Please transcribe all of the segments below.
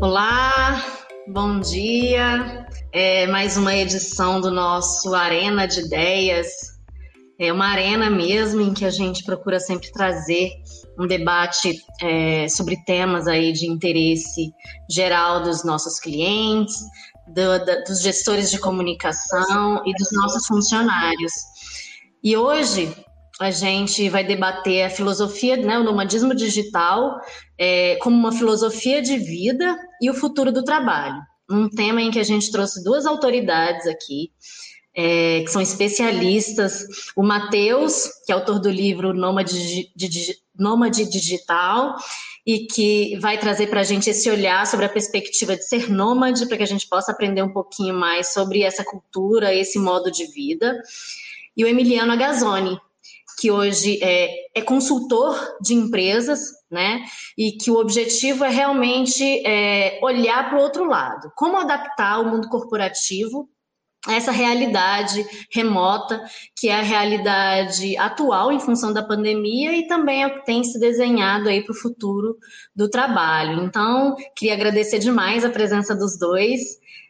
Olá, bom dia. É mais uma edição do nosso Arena de Ideias. É uma arena mesmo em que a gente procura sempre trazer um debate é, sobre temas aí de interesse geral dos nossos clientes, do, da, dos gestores de comunicação e dos nossos funcionários. E hoje a gente vai debater a filosofia, né, o nomadismo digital, é, como uma filosofia de vida e o futuro do trabalho. Um tema em que a gente trouxe duas autoridades aqui, é, que são especialistas. O Matheus, que é autor do livro Nômade, Nômade Digital, e que vai trazer para a gente esse olhar sobre a perspectiva de ser nômade, para que a gente possa aprender um pouquinho mais sobre essa cultura, esse modo de vida. E o Emiliano Agazzoni, que hoje é, é consultor de empresas, né? E que o objetivo é realmente é, olhar para o outro lado. Como adaptar o mundo corporativo a essa realidade remota, que é a realidade atual em função da pandemia e também é o que tem se desenhado aí para o futuro do trabalho. Então, queria agradecer demais a presença dos dois,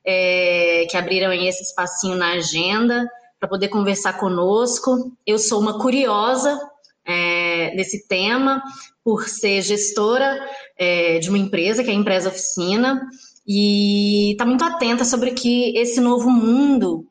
é, que abriram esse espacinho na agenda para poder conversar conosco. Eu sou uma curiosa é, desse tema, por ser gestora é, de uma empresa, que é a Empresa Oficina, e está muito atenta sobre que esse novo mundo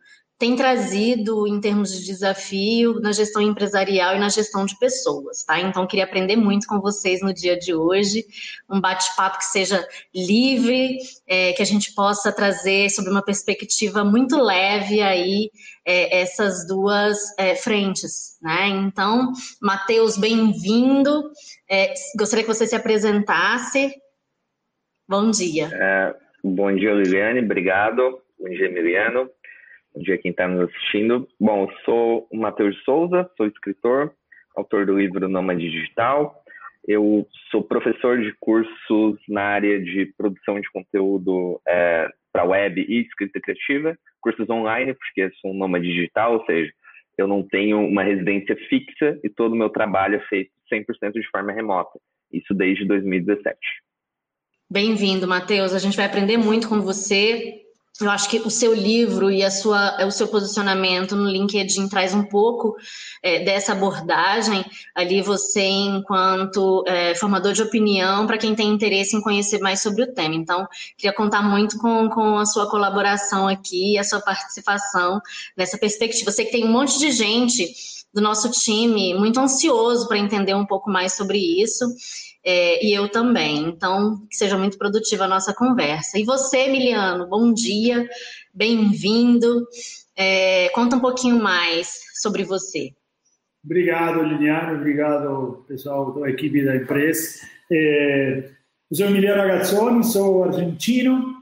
tem trazido em termos de desafio na gestão empresarial e na gestão de pessoas, tá? Então, queria aprender muito com vocês no dia de hoje, um bate-papo que seja livre, é, que a gente possa trazer sobre uma perspectiva muito leve aí é, essas duas é, frentes, né? Então, Matheus, bem-vindo. É, gostaria que você se apresentasse. Bom dia. É, bom dia, Liliane. Obrigado. Bom dia, Emiliano. Bom dia quem está nos assistindo. Bom, eu sou o Matheus Souza, sou escritor, autor do livro Nômade Digital. Eu sou professor de cursos na área de produção de conteúdo é, para web e escrita criativa, cursos online, porque sou um nômade digital, ou seja, eu não tenho uma residência fixa e todo o meu trabalho é feito 100% de forma remota. Isso desde 2017. Bem-vindo, Matheus. A gente vai aprender muito com você eu acho que o seu livro e a sua, o seu posicionamento no LinkedIn traz um pouco é, dessa abordagem. Ali você, enquanto é, formador de opinião, para quem tem interesse em conhecer mais sobre o tema. Então, queria contar muito com, com a sua colaboração aqui e a sua participação nessa perspectiva. Você que tem um monte de gente do nosso time muito ansioso para entender um pouco mais sobre isso é, e eu também. Então, que seja muito produtiva a nossa conversa. E você, Emiliano, bom dia, bem-vindo. É, conta um pouquinho mais sobre você. Obrigado, Liliano. Obrigado, pessoal da equipe da empresa. É, eu sou Emiliano Agazzoni, sou argentino.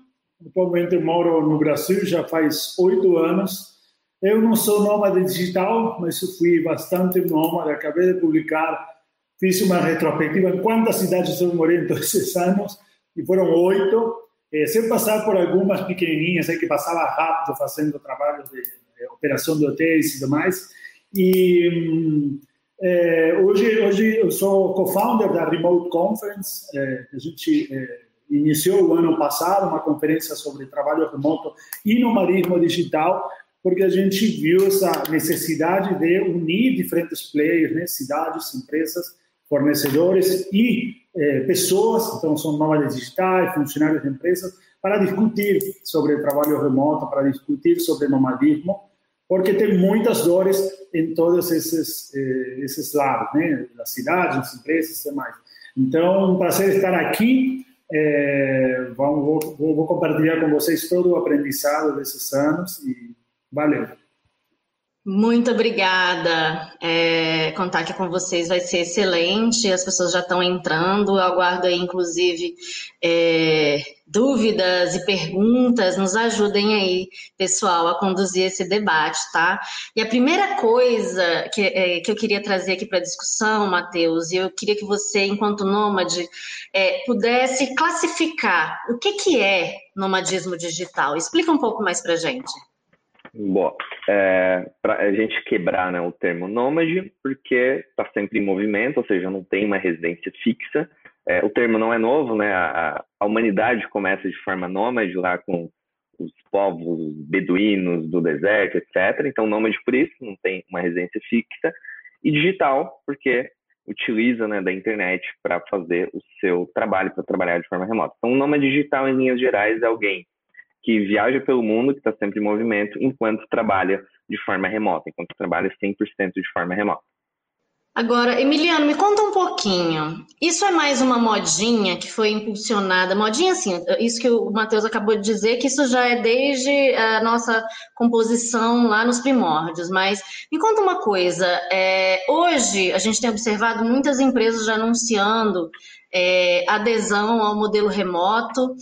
Atualmente moro no Brasil já faz oito anos. Eu não sou nômade digital, mas fui bastante nômade. Acabei de publicar Fiz uma retrospectiva em quantas cidades eu morei em todos esses anos, e foram oito, eh, sem passar por algumas pequenininhas aí que passava rápido fazendo trabalhos de, de operação de hotéis e demais. E eh, hoje, hoje eu sou co-founder da Remote Conference, eh, a gente eh, iniciou o ano passado uma conferência sobre trabalho remoto e nomadismo digital, porque a gente viu essa necessidade de unir diferentes players, né, cidades, empresas, fornecedores e eh, pessoas, então são nômades digitais, funcionários de empresas, para discutir sobre trabalho remoto, para discutir sobre nomadismo, porque tem muitas dores em todos esses, eh, esses lados, né? Das cidades, das empresas e mais. Então, um prazer estar aqui. É, vamos, vou, vou compartilhar com vocês todo o aprendizado desses anos e valeu. Muito obrigada. É, contar aqui com vocês vai ser excelente. As pessoas já estão entrando. Eu aguardo aí, inclusive, é, dúvidas e perguntas. Nos ajudem aí, pessoal, a conduzir esse debate, tá? E a primeira coisa que, é, que eu queria trazer aqui para a discussão, Matheus, e eu queria que você, enquanto nômade, é, pudesse classificar o que, que é nomadismo digital. Explica um pouco mais para gente. Bom, é, para a gente quebrar né, o termo nômade, porque está sempre em movimento, ou seja, não tem uma residência fixa. é, o termo não é novo, né? A, a, humanidade começa de forma nômade lá com os povos beduínos do deserto, etc. Então, nômade por isso, não tem uma residência fixa. E digital, porque utiliza né, da internet para fazer o seu trabalho, para trabalhar de forma remota. Então, um nômade digital, em linhas gerais, é alguém que viaja pelo mundo, que está sempre em movimento, enquanto trabalha de forma remota, enquanto trabalha 100% de forma remota. Agora, Emiliano, me conta um pouquinho. Isso é mais uma modinha que foi impulsionada, modinha assim, isso que o Matheus acabou de dizer, que isso já é desde a nossa composição lá nos primórdios, mas me conta uma coisa, é, hoje a gente tem observado muitas empresas já anunciando é, adesão ao modelo remoto,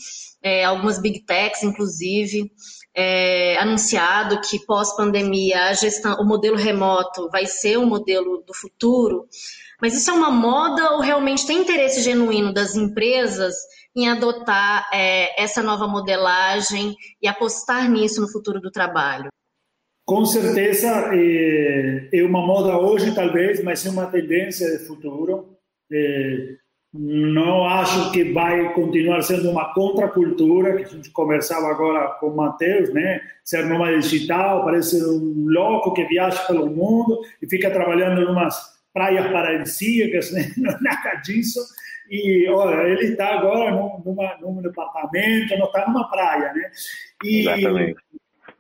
é, algumas big techs, inclusive, é, anunciado que pós-pandemia a gestão, o modelo remoto vai ser o modelo do futuro, mas isso é uma moda ou realmente tem interesse genuíno das empresas em adotar é, essa nova modelagem e apostar nisso no futuro do trabalho? Com certeza é, é uma moda hoje, talvez, mas é uma tendência de futuro. É, não acho que vai continuar sendo uma contracultura, que a gente conversava agora com o Matheus, né? Ser nômade digital, parece um louco que viaja pelo mundo e fica trabalhando em umas praias paradisíacas, né? Nada disso. E, olha, ele está agora num, numa, num departamento, não está numa praia, né? E, Exatamente.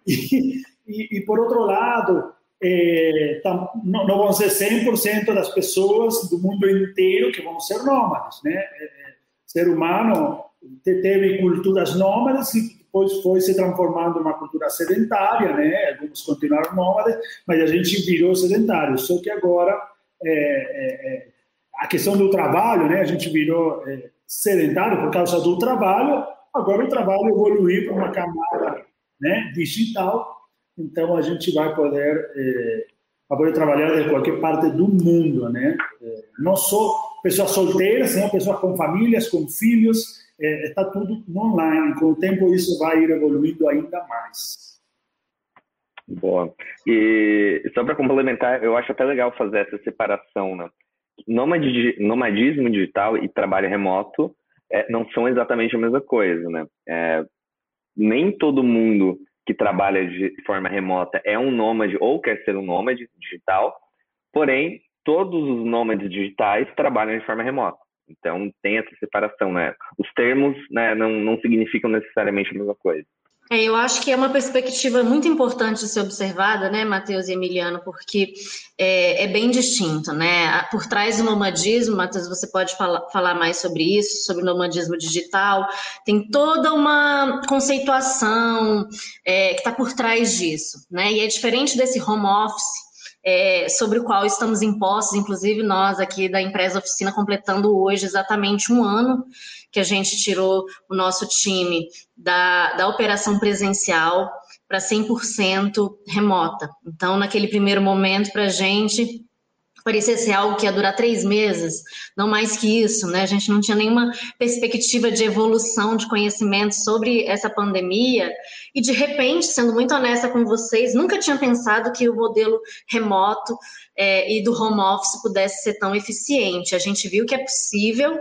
E, e, e, por outro lado, é, não, não, vão ser 100% das pessoas do mundo inteiro que vão ser nômades, né? É, ser humano teve culturas nômades e depois foi se transformando em uma cultura sedentária, né? Alguns continuaram nômades, mas a gente virou sedentário. Só que agora é, a questão do trabalho, né? A gente virou sedentário por causa do trabalho. Agora o trabalho evoluiu para uma camada né, digital então a gente vai poder é, vai poder trabalhar de qualquer parte do mundo, né? É, não só pessoas solteiras, senão pessoas com famílias, com filhos, é, está tudo online. Com o tempo isso vai ir evoluindo ainda mais. Boa. E só para complementar, eu acho até legal fazer essa separação, né? Nomadismo digital e trabalho remoto é, não são exatamente a mesma coisa, né? É, nem todo mundo que trabalha de forma remota é um nômade ou quer ser um nômade digital, porém, todos os nômades digitais trabalham de forma remota. Então, tem essa separação, né? Os termos né, não, não significam necessariamente a mesma coisa. É, eu acho que é uma perspectiva muito importante de ser observada, né, Matheus e Emiliano, porque é, é, bem distinto, né? Por trás do nomadismo, Matheus, você pode falar, falar mais sobre isso, sobre o nomadismo digital, tem toda uma conceituação é, que está por trás disso, né? E é diferente desse home office é, sobre o qual estamos impostos, inclusive nós aqui da empresa oficina completando hoje exatamente um ano que a gente tirou o nosso time da, da operação presencial para 100% remota. Então, naquele primeiro momento, para a gente, parecia ser algo que ia durar três meses, não mais que isso, né? A gente não tinha nenhuma perspectiva de evolução de conhecimento sobre essa pandemia e de repente, sendo muito honesta com vocês, nunca tinha pensado que o modelo remoto é, e do home office pudesse ser tão eficiente. A gente viu que é possível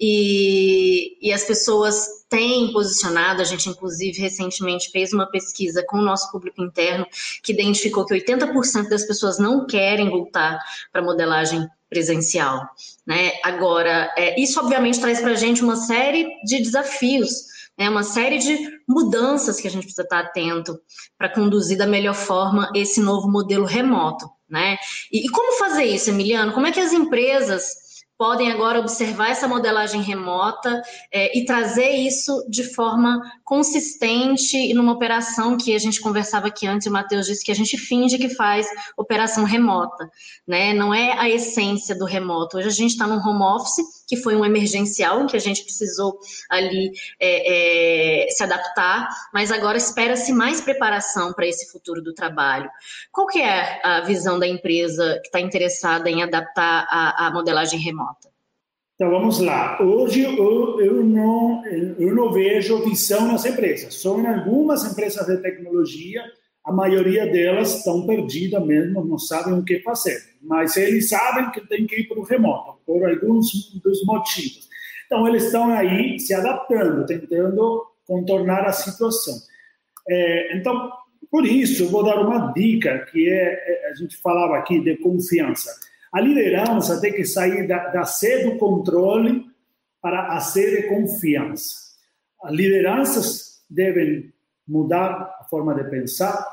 e, e as pessoas têm posicionado, a gente inclusive recentemente fez uma pesquisa com o nosso público interno que identificou que 80% das pessoas não querem voltar para modelagem presencial. Né? Agora, é, isso obviamente traz para a gente uma série de desafios, né? uma série de mudanças que a gente precisa estar atento para conduzir da melhor forma esse novo modelo remoto. Né? E, e como fazer isso, Emiliano? Como é que as empresas podem agora observar essa modelagem remota é, e trazer isso de forma consistente e numa operação que a gente conversava aqui antes, o Matheus disse que a gente finge que faz operação remota, né? Não é a essência do remoto. Hoje a gente está num home office, que foi um emergencial, em que a gente precisou ali é, é, se adaptar, mas agora espera-se mais preparação para esse futuro do trabalho. Qual que é a visão da empresa que está interessada em adaptar a, a modelagem remota? Então vamos lá. Hoje eu, eu, não, eu não vejo visão nas empresas. Em algumas empresas de tecnologia, a maioria delas estão perdidas mesmo, não sabem o que fazer. Mas eles sabem que tem que ir para o remoto, por alguns dos motivos. Então, eles estão aí se adaptando, tentando contornar a situação. É, então, por isso, eu vou dar uma dica que é, é, a gente falava aqui de confiança. A liderança tem que sair da, da do controle para a sede de confiança. As lideranças devem mudar a forma de pensar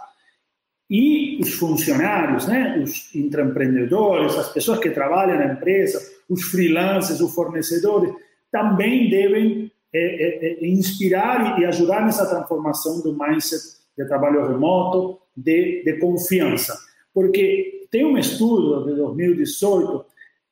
e os funcionários, né, os intraempreendedores, as pessoas que trabalham na empresa, os freelancers, os fornecedores, também devem é, é, inspirar e ajudar nessa transformação do mindset de trabalho remoto, de, de confiança. Porque tem um estudo de 2018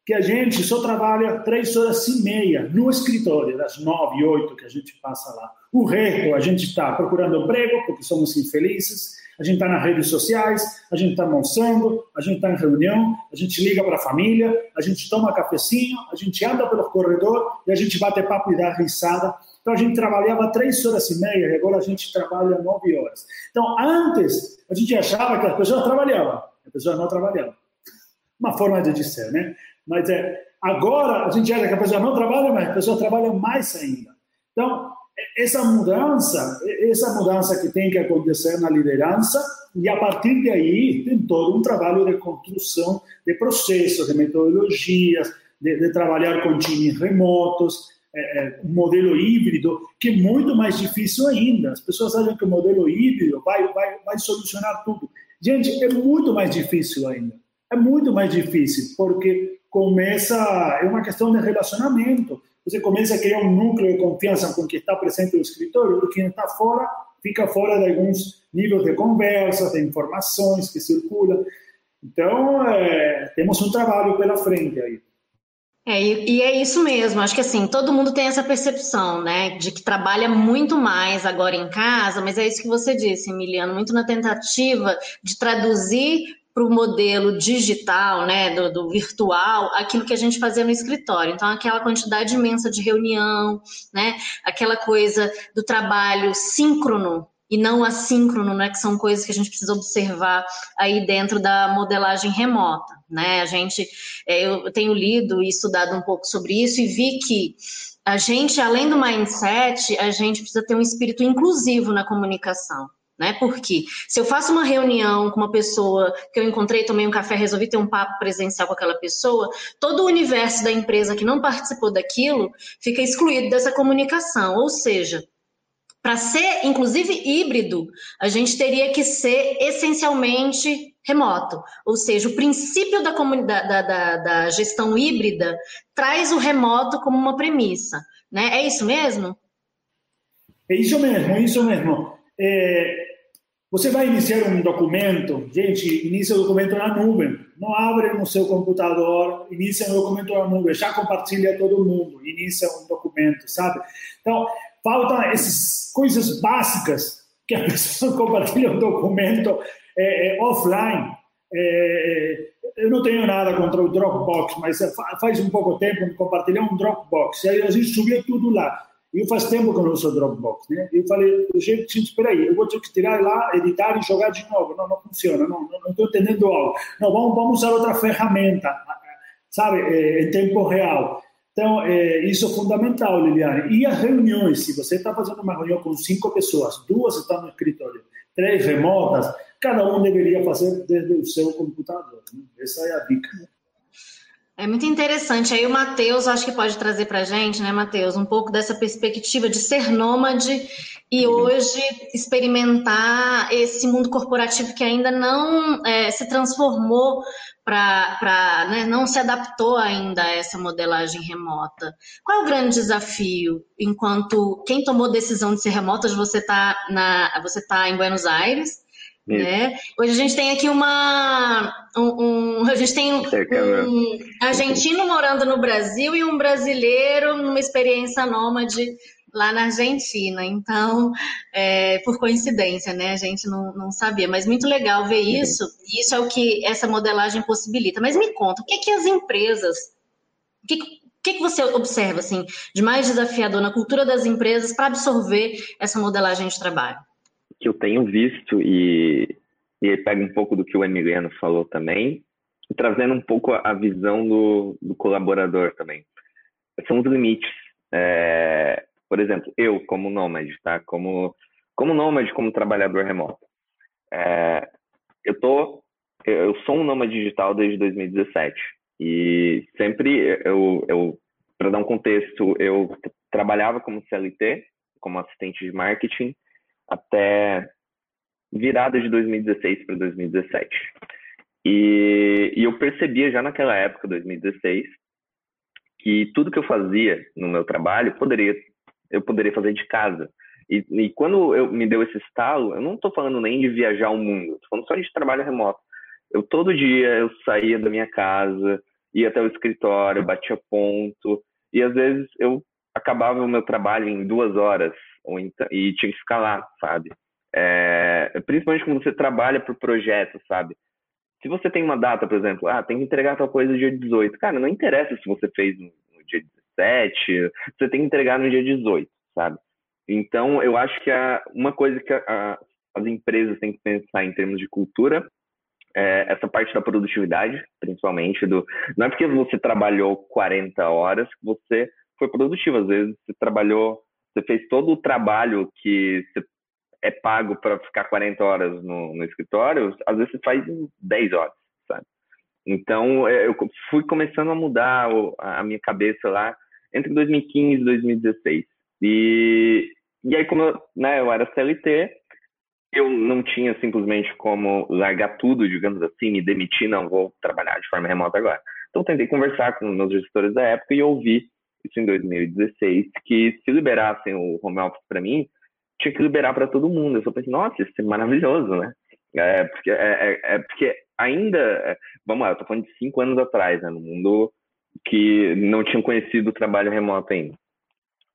que a gente só trabalha três horas e meia no escritório, das nove, oito que a gente passa lá. O resto, a gente está procurando emprego, porque somos infelizes, a gente está nas redes sociais, a gente está almoçando, a gente está em reunião, a gente liga para a família, a gente toma cafezinho, a gente anda pelo corredor e a gente bate papo e dá risada. Então a gente trabalhava três horas e meia e agora a gente trabalha nove horas. Então antes a gente achava que as pessoas trabalhavam, as pessoas não trabalhavam. Uma forma de dizer, né? Mas é, agora a gente acha que a pessoa não trabalha, mas as pessoas trabalham mais ainda. Então essa mudança, essa mudança que tem que acontecer na liderança, e a partir de aí tem todo um trabalho de construção de processos, de metodologias, de, de trabalhar com times remotos, é, é, um modelo híbrido, que é muito mais difícil ainda. As pessoas acham que o modelo híbrido vai, vai, vai solucionar tudo. Gente, é muito mais difícil ainda. É muito mais difícil, porque começa, é uma questão de relacionamento. Você começa a criar um núcleo de confiança com quem está presente no escritório, e quem está fora fica fora de alguns níveis de conversas, de informações que circulam. Então, é, temos um trabalho pela frente aí. É, e, é isso mesmo, acho que assim, todo mundo tem essa percepção, né, de que trabalha muito mais agora em casa, mas é isso que você disse, Emiliano, muito na tentativa de traduzir para o modelo digital, né, do, do, virtual, aquilo que a gente fazia no escritório. Então, aquela quantidade imensa de reunião, né, aquela coisa do trabalho síncrono e não assíncrono, né, que são coisas que a gente precisa observar aí dentro da modelagem remota, né? A gente, é, eu tenho lido e estudado um pouco sobre isso e vi que a gente, além do mindset, a gente precisa ter um espírito inclusivo na comunicação né? Porque se eu faço uma reunião com uma pessoa que eu encontrei, tomei um café, resolvi ter um papo presencial com aquela pessoa, todo o universo da empresa que não participou daquilo fica excluído dessa comunicação. Ou seja, para ser inclusive híbrido, a gente teria que ser essencialmente remoto. Ou seja, o princípio da, da, da, da gestão híbrida traz o remoto como uma premissa. Né? É isso mesmo? É isso mesmo, é isso mesmo. É, você vai iniciar um documento, gente, inicia o documento na nuvem. Não abre no seu computador, inicia um documento na nuvem, já compartilha todo mundo, inicia um documento, sabe? Então, faltam essas coisas básicas que a pessoa compartilha um documento é, é, offline. É, eu não tenho nada contra o Dropbox, mas faz um pouco tempo que compartilhei um Dropbox, e aí a gente subia tudo lá. E faz tempo que eu não uso Dropbox, né? Eu falei, gente, espera aí, eu vou ter que tirar lá, editar e jogar de novo. Não, não funciona, não estou entendendo algo. Não, vamos, vamos usar outra ferramenta, sabe, é, em tempo real. Então, é, isso é fundamental, Liliane. E as reuniões, se você está fazendo uma reunião com cinco pessoas, duas estão no escritório, três remotas, cada um deveria fazer desde o seu computador. Né? Essa é a dica. É muito interessante. Aí o Matheus, acho que pode trazer para a gente, né, Matheus, um pouco dessa perspectiva de ser nômade e hoje experimentar esse mundo corporativo que ainda não é, se transformou para, né, não se adaptou ainda a essa modelagem remota. Qual é o grande desafio enquanto quem tomou decisão de ser remota? Você está na, você tá em Buenos Aires? Né? Hoje a gente tem aqui uma. Um, um a gente tem um, um, argentino morando no Brasil e um brasileiro numa experiência nômade lá na Argentina. Então, é, por coincidência, né? A gente não, não sabia. Mas muito legal ver isso. E isso é o que essa modelagem possibilita. Mas me conta, o que, que as empresas. O que, que, que você observa assim, de mais desafiador na cultura das empresas para absorver essa modelagem de trabalho? Que eu tenho visto e, e pega um pouco do que o Emiliano falou também, trazendo um pouco a visão do, do colaborador também. São os limites. É, por exemplo, eu como nômade, tá? Como, como nômade, como trabalhador remoto. É, eu tô, eu sou um nômade digital desde 2017 e sempre eu, eu para dar um contexto, eu trabalhava como CLT, como assistente de marketing, até virada de 2016 para 2017. E, e eu percebia já naquela época, 2016, que tudo que eu fazia no meu trabalho poderia eu poderia fazer de casa. E, e quando eu me deu esse estalo, eu não estou falando nem de viajar o mundo, estou falando só de trabalho remoto. Eu todo dia eu saía da minha casa, ia até o escritório, batia ponto, e às vezes eu acabava o meu trabalho em duas horas ou então, e tinha que ficar lá, sabe? É, principalmente quando você trabalha por projeto, sabe? Se você tem uma data, por exemplo, ah, tem que entregar tal coisa no dia 18. Cara, não interessa se você fez no, no dia 17, você tem que entregar no dia 18, sabe? Então, eu acho que a, uma coisa que a, a, as empresas têm que pensar em termos de cultura é essa parte da produtividade, principalmente do. Não é porque você trabalhou 40 horas que você foi produtivo. Às vezes você trabalhou, você fez todo o trabalho que é pago para ficar 40 horas no, no, escritório, às vezes você faz 10 horas, sabe? Então, é, eu fui começando a mudar a minha cabeça lá entre 2015 e 2016. E, e aí, como eu, né, eu era CLT, eu não tinha simplesmente como largar tudo, digamos assim, me demitir, não vou trabalhar de forma remota agora. Então, tentei conversar com meus gestores da época e ouvi isso em 2016, que se liberassem o home office para mim, tinha que liberar para todo mundo. Eu só pensei, nossa, isso é maravilhoso, né? É porque, é, é, é porque ainda, é, vamos lá, eu tô falando de cinco anos atrás, né, no mundo que não tinham conhecido o trabalho remoto ainda.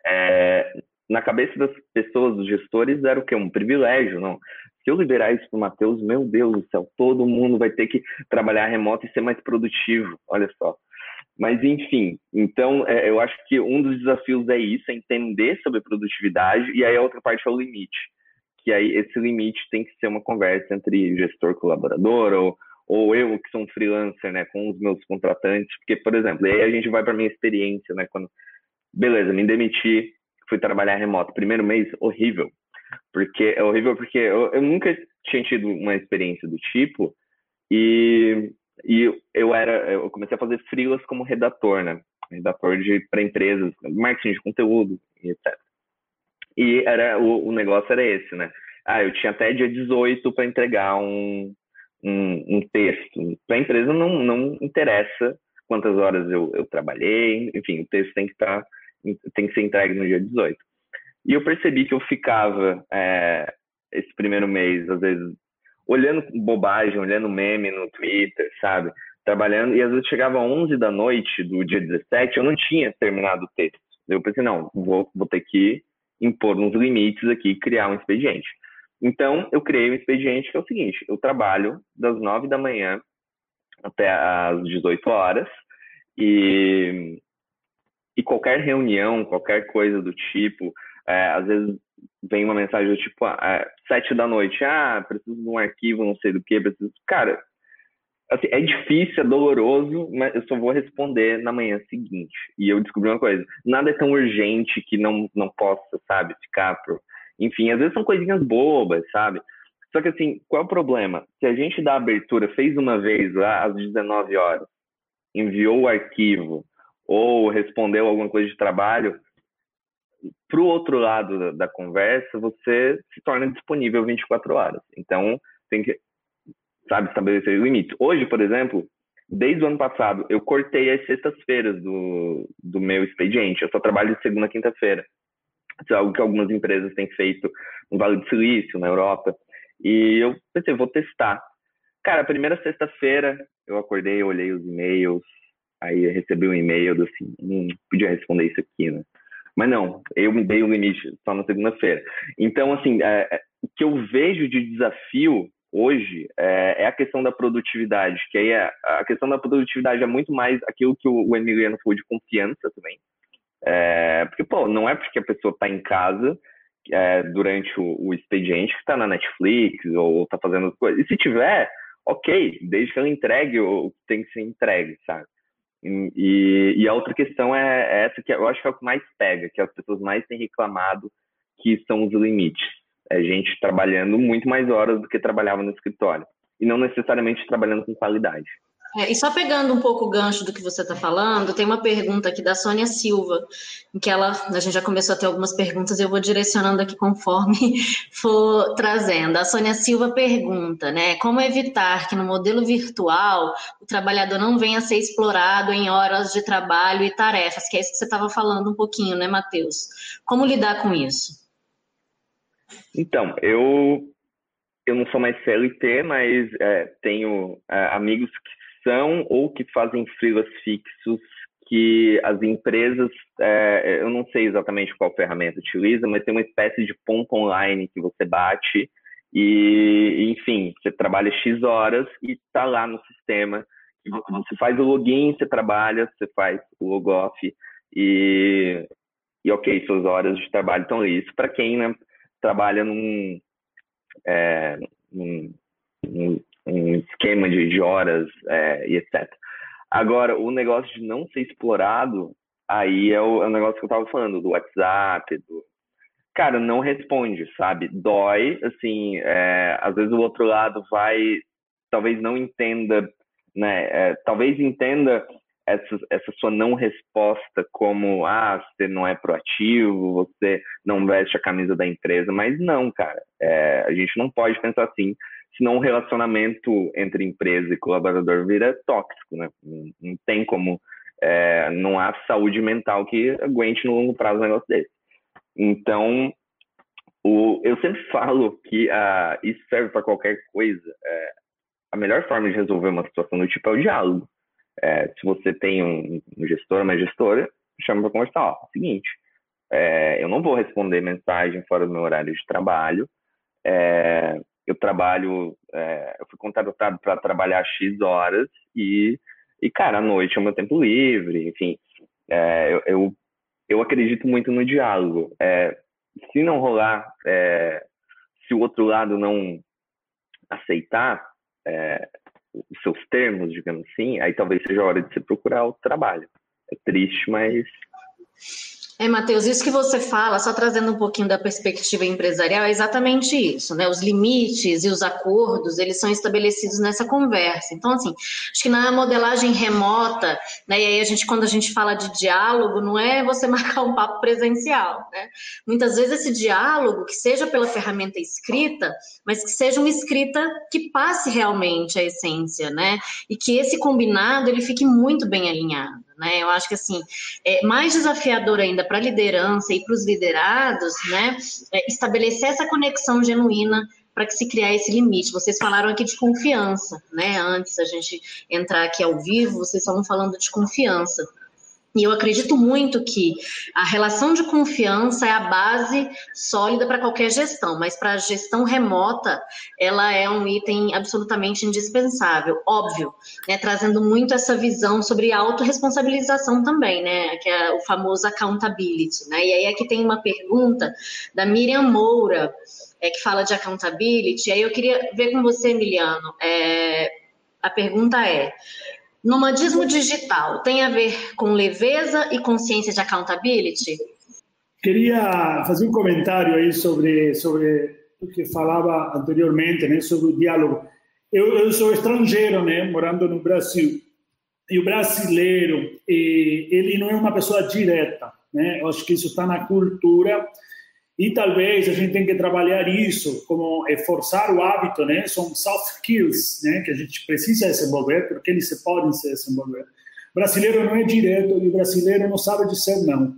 É, na cabeça das pessoas, dos gestores, era o quê? Um privilégio, não? Se eu liberar isso para o Matheus, meu Deus do céu, todo mundo vai ter que trabalhar remoto e ser mais produtivo, olha só. Mas, enfim, então é, eu acho que um dos desafios é isso, é entender sobre produtividade, e aí a outra parte é o limite. Que aí esse limite tem que ser uma conversa entre gestor colaborador ou, ou eu que sou um freelancer, né, com os meus contratantes, porque, por exemplo, aí a gente vai para minha experiência, né, quando, beleza, me demiti, fui trabalhar remoto, primeiro mês, horrível, porque é horrível porque eu, eu nunca tinha tido uma experiência do tipo, e e eu era, eu comecei a fazer freelas como redator, né? Redator de para empresas, marketing de conteúdo e etc. E era o, o negócio era esse, né? Ah, eu tinha até dia 18 para entregar um, um, um texto. Para a empresa não, não interessa quantas horas eu, eu trabalhei, enfim, o texto tem que estar tá, tem que ser entregue no dia 18. E eu percebi que eu ficava é, esse primeiro mês, às vezes, olhando bobagem, olhando meme no Twitter, sabe? Trabalhando, e às vezes chegava às 11 da noite do dia 17, eu não tinha terminado o texto. Eu pensei, não, vou, vou ter que impor uns limites aqui, criar um expediente. Então, eu criei um expediente que é o seguinte: eu trabalho das 9 da manhã até às 18 horas, e, e qualquer reunião, qualquer coisa do tipo, é, às vezes vem uma mensagem do tipo, ah, é, sete da noite, ah, preciso de um arquivo, não sei do que, preciso. Cara, assim, é difícil, é doloroso, mas eu só vou responder na manhã seguinte. E eu descobri uma coisa: nada é tão urgente que não, não possa, sabe, ficar pro. Enfim, às vezes são coisinhas bobas, sabe? Só que assim, qual é o problema? Se a gente dá abertura, fez uma vez lá às 19 horas, enviou o arquivo ou respondeu alguma coisa de trabalho, para o outro lado da, da, conversa, você se torna disponível 24 horas. Então, tem que, sabe, estabelecer limite. Hoje, por exemplo, desde o ano passado, eu cortei as sextas-feiras do, do meu expediente. Eu só trabalho de segunda a quinta-feira. Isso é algo que algumas empresas têm feito no Vale do Silício, na Europa. E eu pensei, vou testar. Cara, a primeira sexta-feira, eu acordei, eu olhei os e-mails, aí recebi um e-mail do assim, hum, podia responder isso aqui, né? Mas não, eu me dei um limite só na segunda-feira. Então, assim, é, é, o que eu vejo de desafio hoje é, é, a questão da produtividade, que aí é, a questão da produtividade é muito mais aquilo que o, o Emiliano falou de confiança também. É, porque, pô, não é porque a pessoa está em casa é, durante o, o, expediente que está na Netflix ou está fazendo coisas. E se tiver, ok, desde que ela entregue o que tem que ser entregue, sabe? E, e, a outra questão é essa que eu acho que é o que mais pega, que as pessoas mais têm reclamado, que são os limites. É gente trabalhando muito mais horas do que trabalhava no escritório. E não necessariamente trabalhando com qualidade. É, e só pegando um pouco o gancho do que você está falando, tem uma pergunta aqui da Sônia Silva, em que ela, a gente já começou a ter algumas perguntas, eu vou direcionando aqui conforme for trazendo. A Sônia Silva pergunta, né, como evitar que no modelo virtual o trabalhador não venha a ser explorado em horas de trabalho e tarefas, que é isso que você estava falando um pouquinho, né, Matheus? Como lidar com isso? Então, eu eu não sou mais CLT, mas é, tenho é, amigos que são ou que fazem freelas fixos que as empresas, é, eu não sei exatamente qual ferramenta utiliza, mas tem uma espécie de ponto online que você bate e, enfim, você trabalha X horas e está lá no sistema. Você faz o login, você trabalha, você faz o logoff e, e ok, suas horas de trabalho estão ali. Isso para quem né, trabalha num, é, num, num um esquema de, de horas é, e etc. Agora, o negócio de não ser explorado, aí é o, é o negócio que eu tava falando, do WhatsApp, do... Cara, não responde, sabe? Dói, assim, é, às vezes o outro lado vai, talvez não entenda, né? É, talvez entenda essa, essa sua não resposta como, ah, você não é proativo, você não veste a camisa da empresa, mas não, cara, é, a gente não pode pensar assim senão o relacionamento entre empresa e colaborador vira tóxico, né? Não, tem como, é, não há saúde mental que aguente no longo prazo um negócio desse. Então, o, eu sempre falo que uh, isso serve para qualquer coisa. É, a melhor forma de resolver uma situação do tipo é o diálogo. É, se você tem um, um gestor, uma gestora, chama para conversar. Ó, seguinte, é, eu não vou responder mensagem fora do meu horário de trabalho. É, eu trabalho, é, eu fui contratado para trabalhar X horas e, e, cara, à noite é o meu tempo livre, enfim. É, eu, eu, eu, acredito muito no diálogo. É, se não rolar, é, se o outro lado não aceitar é, os seus termos, digamos assim, aí talvez seja a hora de você procurar outro trabalho. É triste, mas é, Matheus, isso que você fala, só trazendo um pouquinho da perspectiva empresarial, é exatamente isso, né? Os limites e os acordos, eles são estabelecidos nessa conversa. Então, assim, acho que na modelagem remota, né? E aí a gente, quando a gente fala de diálogo, não é você marcar um papo presencial, né? Muitas vezes esse diálogo, que seja pela ferramenta escrita, mas que seja uma escrita que passe realmente a essência, né? E que esse combinado, ele fique muito bem alinhado né? Eu acho que assim é mais desafiador ainda para a liderança e para os liderados, né? É estabelecer essa conexão genuína para que se criar esse limite. Vocês falaram aqui de confiança, né? Antes a gente entrar aqui ao vivo, vocês estavam falando de confiança. E eu acredito muito que a relação de confiança é a base sólida para qualquer gestão, mas para a gestão remota, ela é um item absolutamente indispensável, óbvio, né, trazendo muito essa visão sobre autorresponsabilização também, né, que é o famoso accountability, né? E aí aqui tem uma pergunta da Miriam Moura, é, que fala de accountability, e aí eu queria ver com você, Emiliano, é, a pergunta é, Nomadismo digital tem a ver com leveza e consciência de accountability? Queria fazer um comentário aí sobre sobre o que falava anteriormente, né, sobre o diálogo. Eu, eu sou estrangeiro, né, morando no Brasil. E o brasileiro, ele não é uma pessoa direta, né? Eu acho que isso está na cultura e talvez a gente tenha que trabalhar isso, como forçar o hábito, né? São soft skills, né? Que a gente precisa desenvolver, porque eles se podem se desenvolver. O brasileiro não é direto e o brasileiro não sabe dizer não.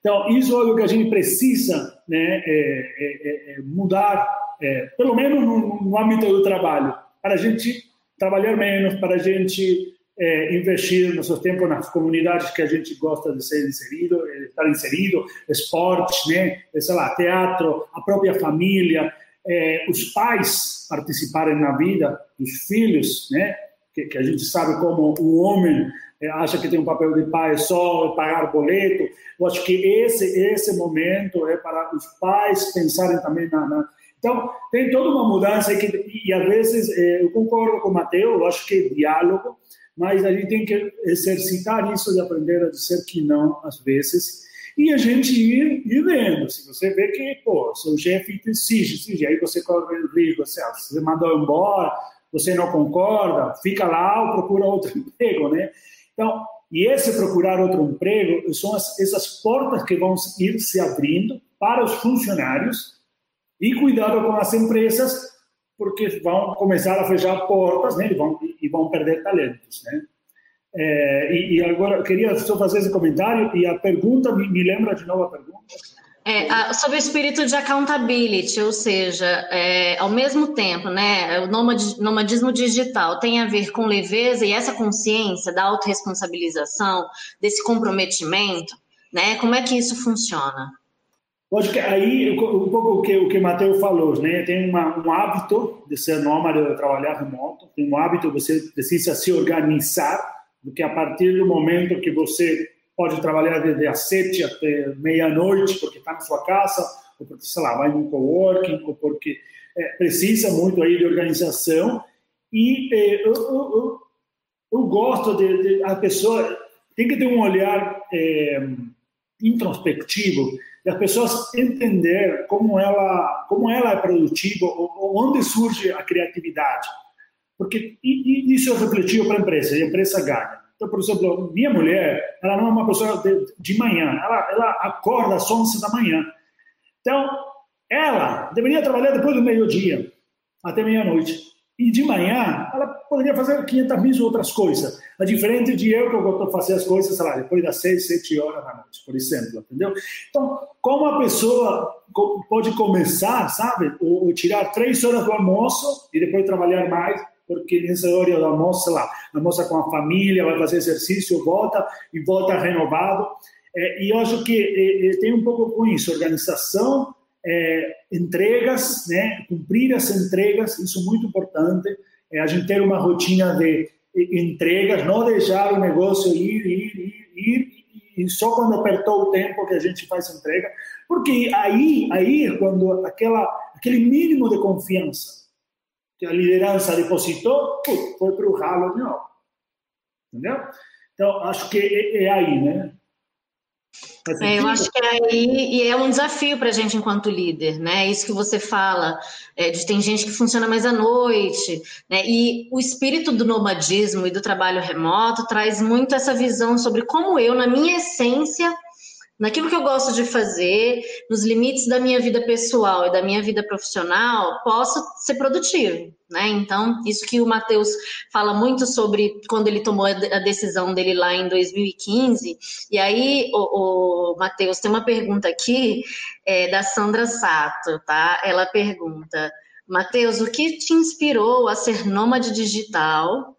Então, isso é o que a gente precisa né, é, é, é mudar, é, pelo menos no, no âmbito do trabalho, para a gente trabalhar menos, para a gente é, investir nossos tempos nas comunidades que a gente gosta de ser inserido, estar inserido, esportes, né, sei lá, teatro, a própria família, é, os pais participarem na vida dos filhos, né, que, que a gente sabe como o homem é, acha que tem um papel de pai só pagar boleto. Eu acho que esse esse momento é para os pais pensarem também na, na então, tem toda uma mudança que, e às vezes eu concordo com o Matheus, eu acho que diálogo, mas a gente tem que exercitar isso de aprender a dizer que não às vezes e a gente ir, ir vendo. Se você vê que, pô, seu chefe te exige, exige, aí você corre o risco, você, você mandou embora, você não concorda, fica lá ou procura outro emprego, né? Então, e esse procurar outro emprego são as, essas portas que vão ir se abrindo para os funcionários e cuidado com as empresas, porque vão começar a fechar portas né, e, vão, e vão perder talentos. Né? É, e, e, agora, queria só fazer esse comentário, e a pergunta, me, me lembra de novo a pergunta? É, a, sobre o espírito de accountability, ou seja, é, ao mesmo tempo, né, o nomadismo digital tem a ver com leveza e essa consciência da autorresponsabilização, desse comprometimento, né, como é que isso funciona? Acho que aí, pouco o que o que Matheus falou, né? Tem uma, um hábito de ser nômade, de trabalhar remoto, tem um hábito, você precisa se organizar, porque a partir do momento que você pode trabalhar desde as sete até meia-noite, porque está na sua casa, ou porque, sei lá, vai no coworking, ou porque é, precisa muito aí de organização. E é, eu, eu, eu, gosto de, de, A pessoa tem que ter um olhar é, introspectivo, das pessoas entender como ela, como ela é produtiva, onde surge a criatividade. Porque isso é refletido para a empresa, e a empresa ganha. Então, por exemplo, minha mulher, ela não é uma pessoa de, de manhã, ela, ela acorda às 11 da manhã. Então, ela deveria trabalhar depois do meio-dia, até meia-noite. E de manhã, ela poderia fazer 500 mil outras coisas. A diferente de eu, que eu gosto de fazer as coisas, sei lá, depois das 6, 7 horas da noite, por exemplo, entendeu? Então, como a pessoa pode começar, sabe, ou, tirar 3 horas do almoço e depois trabalhar mais, porque nessa hora do almoço, sei lá, almoça com a família, vai fazer exercício, volta e volta renovado. É, e eu acho que é, é, tem um pouco com isso, organização é, entregas, né? cumprir as entregas, isso é muito importante. É, a gente ter uma rotina de entregas, não deixar o negócio ir, ir, ir, ir, e só quando apertou o tempo que a gente faz entrega, porque aí, aí quando aquela, aquele mínimo de confiança que a liderança depositou, foi para o ralo de novo. Entendeu? Então, acho que é, é aí, né? É, eu acho que é aí, e é um desafio para a gente enquanto líder, né? Isso que você fala, é, de tem gente que funciona mais à noite, né? E o espírito do nomadismo e do trabalho remoto traz muito essa visão sobre como eu, na minha essência, naquilo que eu gosto de fazer, nos limites da minha vida pessoal e da minha vida profissional, posso ser produtivo, né? Então, isso que o Matheus fala muito sobre quando ele tomou a decisão dele lá em 2015. E aí, o, o Matheus, tem uma pergunta aqui é, da Sandra Sato, tá? Ela pergunta, Matheus, o que te inspirou a ser nômade digital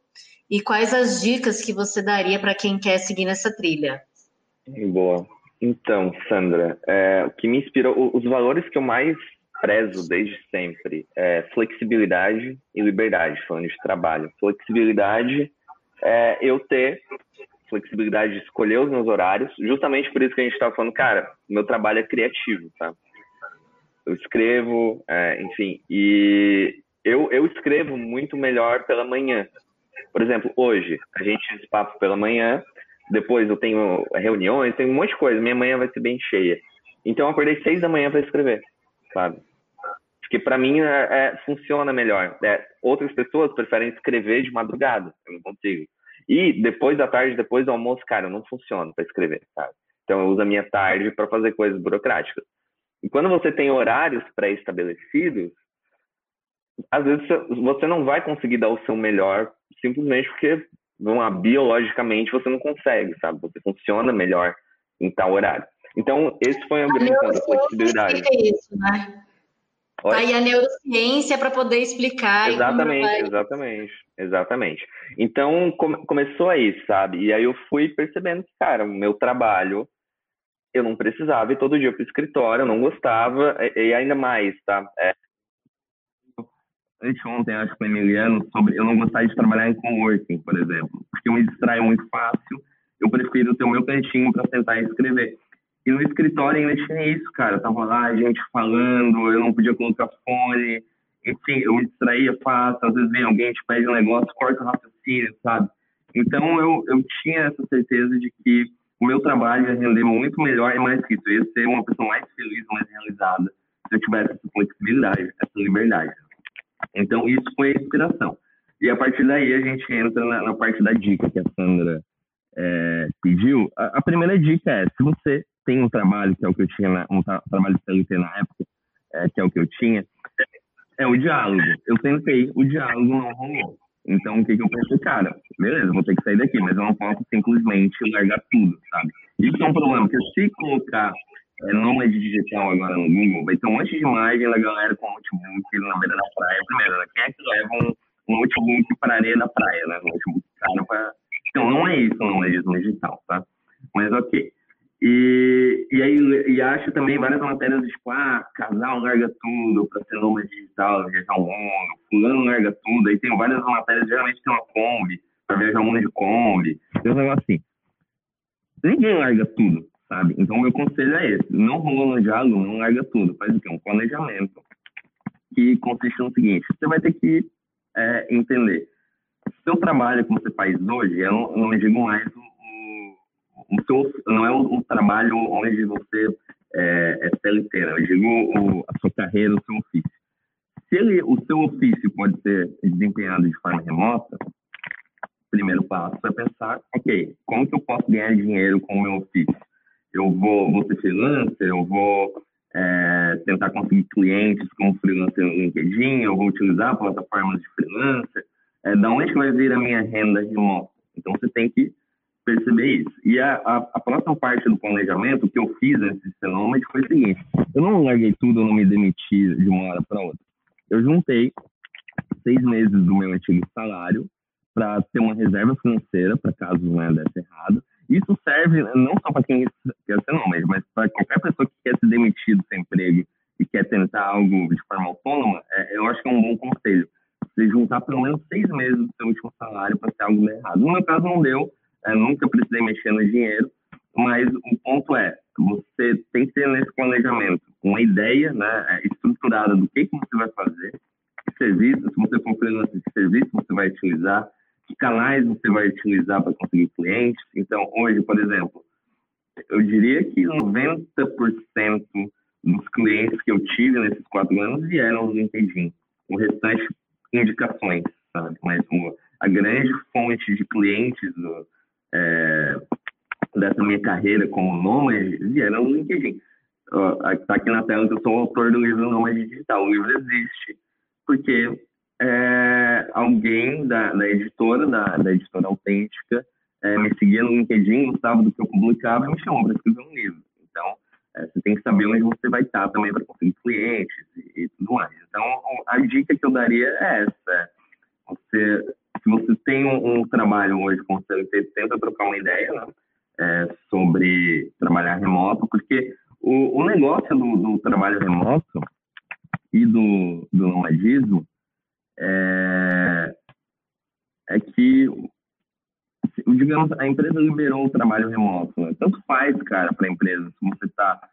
e quais as dicas que você daria para quem quer seguir nessa trilha? Boa. Então, Sandra, é, o que me inspirou, os valores que eu mais prezo desde sempre é flexibilidade e liberdade, falando de trabalho. Flexibilidade é eu ter flexibilidade de escolher os meus horários, justamente por isso que a gente estava falando, cara, meu trabalho é criativo, tá? Eu escrevo, é, enfim, e eu, eu escrevo muito melhor pela manhã. Por exemplo, hoje, a gente fez papo pela manhã, depois eu tenho reuniões, tem um monte de coisa. Minha manhã vai ser bem cheia. Então eu acordei seis da manhã para escrever, sabe? Porque para mim é, é, funciona melhor. É, outras pessoas preferem escrever de madrugada, eu não consigo. E depois da tarde, depois do almoço, cara, não funciona para escrever, sabe? Então eu uso a minha tarde para fazer coisas burocráticas. E quando você tem horários pré-estabelecidos, às vezes você não vai conseguir dar o seu melhor simplesmente porque não, biologicamente você não consegue, sabe? Você funciona melhor em tal horário. Então, esse foi o grande da flexibilidade. Isso, né? Tá aí a neurociência para poder explicar. Exatamente, vai... exatamente, exatamente. Então come, começou aí, sabe? E aí eu fui percebendo que, cara, o meu trabalho eu não precisava ir todo dia para o escritório, eu não gostava, e, e ainda mais, tá? É, anteontem, acho com o Emiliano, sobre eu não gostar de trabalhar em coworking, por exemplo, porque eu me distraio muito fácil, eu prefiro ter o meu cantinho para sentar e escrever. E no escritório ainda tinha isso, cara, tava lá, gente falando, eu não podia colocar fone, enfim, eu me distraía fácil, às vezes vem alguém, te pede um negócio, corta o raciocínio, sabe? Então, eu, eu tinha essa certeza de que o meu trabalho ia render muito melhor e mais isso, eu ia ser uma pessoa mais feliz, mais realizada, se eu tivesse essa flexibilidade, essa liberdade. Então, isso foi a inspiração. E a partir daí a gente entra na, na parte da dica que a Sandra é, pediu. A, a, primeira dica é, se você tem um trabalho, que é o que eu tinha, na, um tra trabalho CLT na época, é, que é o que eu tinha, é o diálogo. Eu tentei, o diálogo não rolou. Então, o que, que eu pensei? Cara, beleza, vou ter que sair daqui, mas eu não posso simplesmente largar tudo, sabe? Isso é um problema, porque se colocar é, nômade digital agora no Google, vai ter um monte de imagem da galera com notebook na beira da praia. Primeiro, né? quem é que leva um, um notebook para areia da praia, né? Um notebook caro para... Então, não é isso o nomadismo digital, tá? Mas ok. E, e aí e acho também várias matérias tipo, ah, casal larga tudo para ser nômade digital, viajar o mundo, fulano larga tudo. Aí tem várias matérias, geralmente tem uma Kombi, para viajar o mundo de Kombi. Tem um negócio assim. Ninguém larga tudo, sabe? Então, meu conselho é esse: não rolou no diálogo, não larga tudo. Faz o quê? Um planejamento que consiste no seguinte: você vai ter que é, entender. Seu trabalho que você faz hoje, eu não, eu não digo mais o seu, não é o, o trabalho onde você é, é CLT, eu digo o, a sua carreira, o seu ofício. Se ele, o seu ofício pode ser desempenhado de forma remota, o primeiro passo é pensar, ok, como que eu posso ganhar dinheiro com o meu ofício? Eu vou, vou ser freelancer, eu vou é, tentar conseguir clientes como freelancer no LinkedIn, eu vou utilizar plataformas de freelancer, é, da onde vai vir a minha renda remota? Então, você tem que perceber isso. E a, a, a, próxima parte do planejamento que eu fiz antes de ser foi o seguinte: eu não larguei tudo, eu não me demiti de uma hora para outra. Eu juntei seis meses do meu antigo salário para ter uma reserva financeira para caso né, desse errado. Isso serve não só para quem quer ser nômade, mas para qualquer pessoa que quer se demitir do seu emprego e quer tentar algo de forma autônoma. É, eu acho que é um bom conselho. Você juntar pelo menos seis meses do seu último salário para ter algo errado. No meu caso, não deu eu nunca precisei mexer no dinheiro, mas o ponto é, você tem que ter nesse planejamento uma ideia né, é, estruturada do que, que você vai fazer, que serviços, se você for freelancer, que serviço você vai utilizar, que canais você vai utilizar para conseguir clientes. Então, hoje, por exemplo, eu diria que 90% dos clientes que eu tive nesses quatro anos vieram do LinkedIn. O restante, indicações, sabe? Mas uma, a grande fonte de clientes do, é, dessa minha carreira como nômade vieram no LinkedIn. Está aqui na tela que eu sou o autor do livro Nômade Digital. O livro existe porque é, alguém da, da, editora, da, da editora autêntica, é, me seguia no LinkedIn, gostava e me chamou para escrever um livro. Então, é, você tem que saber onde você vai estar também para conseguir clientes e, e, tudo mais. Então, a dica que eu daria é essa. É você se você tem um, um trabalho hoje com CLT, tenta trocar uma ideia né, é, sobre trabalhar remoto, porque o, o negócio do, do, trabalho remoto e do, do nomadismo é, é que, digamos, a empresa liberou o trabalho remoto. Né? Tanto faz, cara, para a empresa, se você está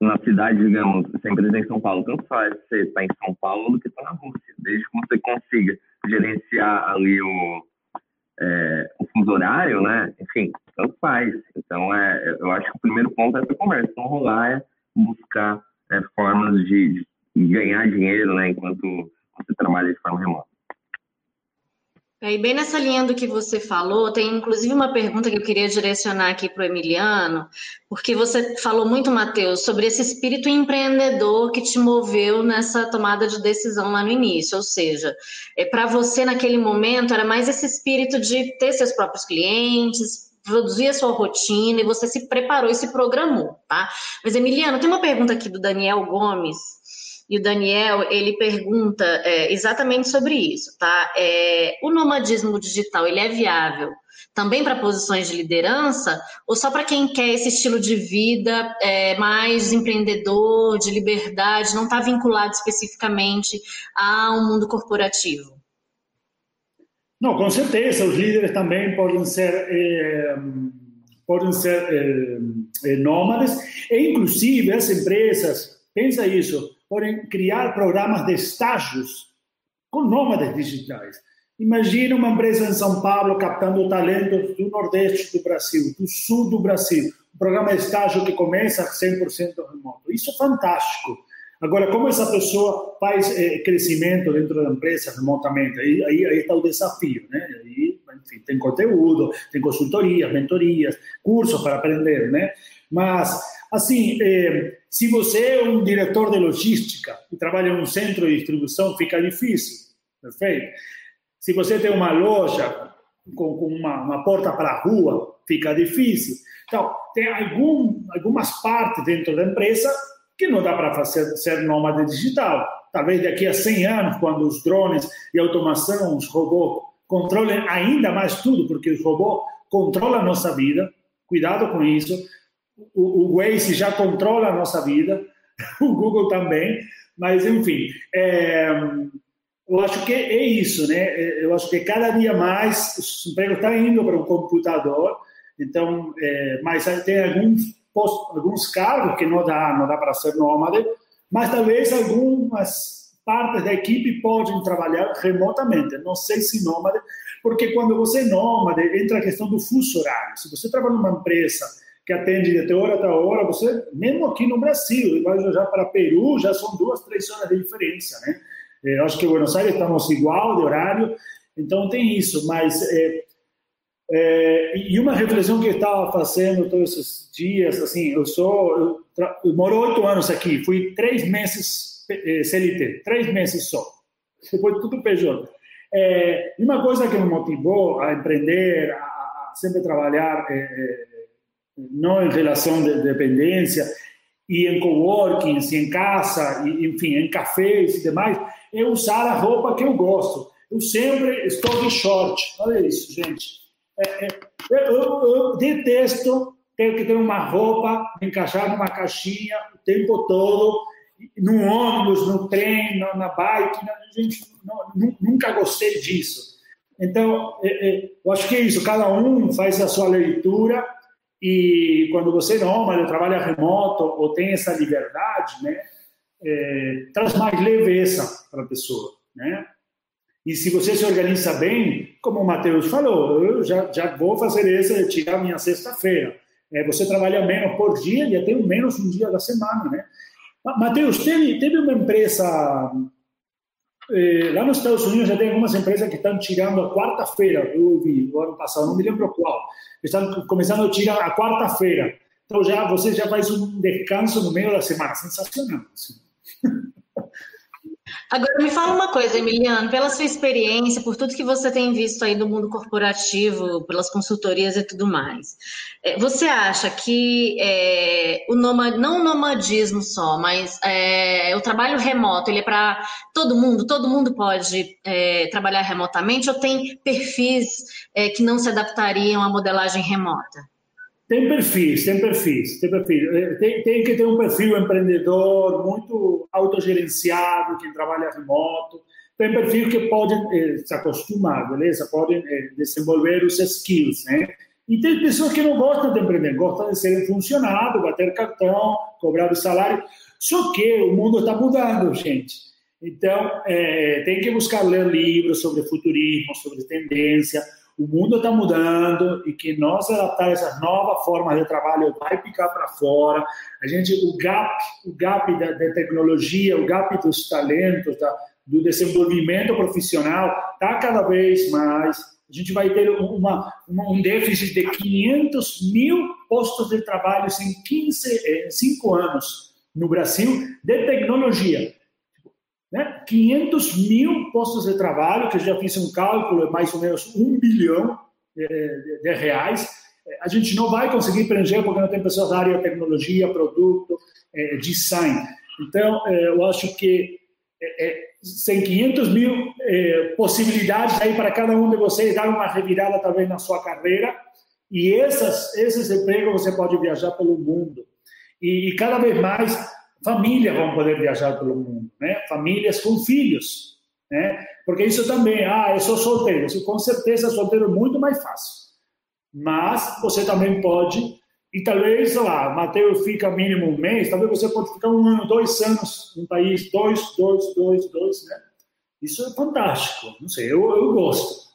na cidade, digamos, se a empresa é em São Paulo, tanto faz você está em São Paulo do que está na Rússia, desde que você consiga gerenciar ali o, é, o fuso horário, né? Enfim, tanto faz. Então, é, eu acho que o primeiro ponto é essa conversa. Não rolar é buscar é, formas de, de, ganhar dinheiro, né? Enquanto você trabalha de forma remota. É, e bem nessa linha do que você falou, tem inclusive uma pergunta que eu queria direcionar aqui para o Emiliano, porque você falou muito, Matheus, sobre esse espírito empreendedor que te moveu nessa tomada de decisão lá no início. Ou seja, é, para você naquele momento era mais esse espírito de ter seus próprios clientes, produzir a sua rotina e você se preparou e se programou, tá? Mas, Emiliano, tem uma pergunta aqui do Daniel Gomes e o Daniel, ele pergunta é, exatamente sobre isso, tá? É, o nomadismo digital, ele é viável também para posições de liderança ou só para quem quer esse estilo de vida é, mais empreendedor, de liberdade, não está vinculado especificamente a um mundo corporativo? Não, com certeza, os líderes também podem ser eh, podem ser eh, eh, nômades e inclusive as empresas, pensa isso, podem criar programas de estágios com nômades digitais. Imagina uma empresa em São Paulo captando talentos do Nordeste do Brasil, do Sul do Brasil, um programa de estágio que começa 100% remoto. Isso é fantástico. Agora, como essa pessoa faz é, crescimento dentro da empresa remotamente? Aí, aí, aí está o desafio, né? Aí, enfim, tem conteúdo, tem consultorias, mentorias, cursos para aprender, né? Mas, assim, é, se você é um diretor de logística e trabalha em um centro de distribuição, fica difícil, perfeito? Se você tem uma loja com, com uma, uma, porta para a rua, fica difícil. Então, tem algum, algumas partes dentro da empresa que não dá para fazer ser nômade digital. Talvez daqui a 100 anos, quando os drones e automação, os robôs controlem ainda mais tudo, porque os robôs controlam a nossa vida. Cuidado com isso. O, o Waze já controla a nossa vida, o Google também. Mas, enfim, é, eu acho que é isso, né? É, eu acho que cada dia mais os empregos estão indo para o computador. Então, é, mas tem alguns alguns cargos que não dá, não dá para ser nômade, mas talvez algumas partes da equipe podem trabalhar remotamente. Não sei se nômade, porque quando você é nômade, entra a questão do fuso horário. Se você trabalha numa empresa que atende de hora até hora, você, mesmo aqui no Brasil, vai já para Peru, já são duas, três horas de diferença, né? Eh, eu acho que Buenos Aires estamos igual de horário, então tem isso, mas é, é, e uma reflexão que eu estava fazendo todos esses dias, assim, eu sou, eu, eu moro oito anos aqui, fui três meses eh, CLT, três meses só, depois tudo PJ. É, uma coisa que me motivou a empreender, a, a sempre trabalhar é, não em relação de dependência, e em coworkings, em casa, e, enfim, em cafés e demais, é usar a roupa que eu gosto. Eu sempre estou de short. Olha isso, gente. É, é, eu, eu, detesto ter que ter uma roupa, encaixar numa caixinha o tempo todo, no ônibus, no trem, na bike. Na, gente, não, nunca gostei disso. Então, é, é, eu acho que é isso. Cada um faz a sua leitura e quando você não, mas trabalha remoto ou tem essa liberdade, né, é, traz mais leveza para a pessoa, né? E se você se organiza bem, como o Matheus falou, eu já, já vou fazer isso, tirar minha sexta-feira. É, você trabalha menos por dia e até menos um dia da semana, né? Matheus, teve, teve uma empresa eh, lá nos Estados Unidos já tem algumas empresas que estão tirando a quarta-feira, eu vi no ano passado, não me lembro qual, estão começando a tirar a quarta-feira. Então já você já faz um descanso no meio da semana, sensacional. Assim. Agora me fala uma coisa, Emiliano, pela sua experiência, por tudo que você tem visto aí do mundo corporativo, pelas consultorias e tudo mais, é, você acha que é, o nomad, não o nomadismo só, mas é, o trabalho remoto, ele é para todo mundo? Todo mundo pode é, trabalhar remotamente ou tem perfis é, que não se adaptariam à modelagem remota? Tem perfis, tem perfis, tem perfis. Eh, tem, tem, que ter um perfil empreendedor muito autogerenciado, quem trabalha remoto. Tem perfil que pode eh, se acostumar, beleza? Podem eh, desenvolver os skills, né? E tem pessoas que não gostam de empreender, gostam de ser funcionário, bater cartão, cobrar o salário. Só que o mundo está mudando, gente. Então, é, tem que buscar ler livros sobre futurismo, sobre tendência, o mundo está mudando e que nós adaptar essas novas formas de trabalho vai ficar para fora. A gente, o gap, o gap da, da tecnologia, o gap dos talentos, da, do desenvolvimento profissional está cada vez mais. A gente vai ter uma, uma, um déficit de 500 mil postos de trabalho em 15, em 5 anos no Brasil de tecnologia. Né? 500 mil postos de trabalho, que eu já fiz um cálculo, é mais ou menos um bilhão de, de, de reais. A gente não vai conseguir preencher porque não tem pessoas da área de tecnologia, produto, é, design. Então, é, eu acho que é, tem 500 mil possibilidades aí para cada um de vocês dar uma revirada talvez na sua carreira e essas, esses empregos você pode viajar pelo mundo. E, e cada vez mais famílias vão poder viajar pelo mundo, né? Famílias com filhos, né? Porque isso também, ah, eu sou solteiro. Com certeza, solteiro é muito mais fácil. Mas você também pode, e talvez, sei lá, Mateus fica mínimo um mês, talvez você pode ficar um ano, dois anos no país, dois, dois, dois, dois, né? Isso é fantástico. Não sei, eu, eu gosto.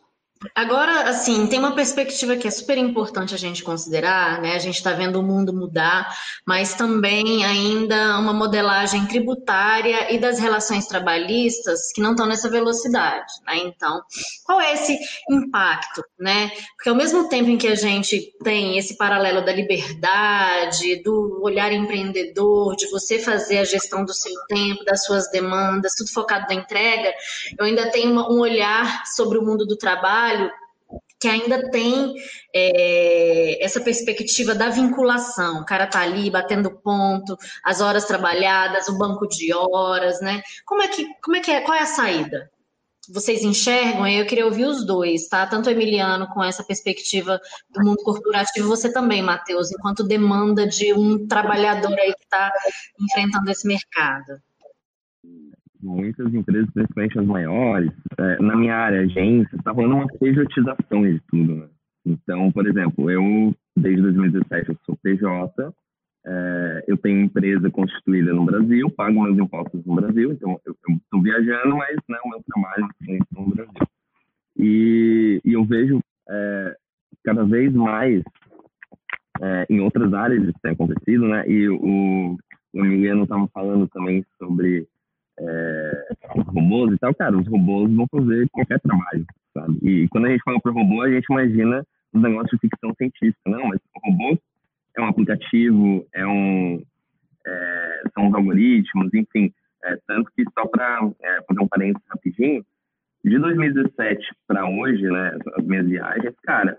Agora, assim, tem uma perspectiva que é super importante a gente considerar, né? A gente está vendo o mundo mudar, mas também ainda uma modelagem tributária e das relações trabalhistas que não estão nessa velocidade, né? Então, qual é esse impacto, né? Porque ao mesmo tempo em que a gente tem esse paralelo da liberdade, do olhar empreendedor, de você fazer a gestão do seu tempo, das suas demandas, tudo focado na entrega, eu ainda tenho um olhar sobre o mundo do trabalho trabalho que ainda tem é, essa perspectiva da vinculação. O cara tá ali batendo ponto, as horas trabalhadas, o banco de horas, né? Como é que, como é que é? Qual é a saída? Vocês enxergam? Eu queria ouvir os dois, tá? Tanto o Emiliano com essa perspectiva do mundo corporativo, você também, Matheus, enquanto demanda de um trabalhador aí que está enfrentando esse mercado muitas empresas, principalmente as maiores, é, na minha área, agência, está rolando uma pejotização de tudo, né? Então, por exemplo, eu, desde 2017, eu sou PJ, é, eu tenho empresa constituída no Brasil, pago meus impostos no Brasil, então eu estou viajando, mas né, o meu trabalho é no Brasil. E, e eu vejo é, cada vez mais é, em outras áreas isso tem acontecido, né? E o, o Emiliano estava falando também sobre é, robôs e tal, cara, os robôs vão fazer qualquer trabalho, sabe? E quando a gente fala para robô, a gente imagina um negócio de ficção científica, não, mas o robô é um aplicativo, é um, é, são os algoritmos, enfim, é, tanto que só para é, fazer um parênteses rapidinho, de 2017 para hoje, né, as minhas viagens, cara,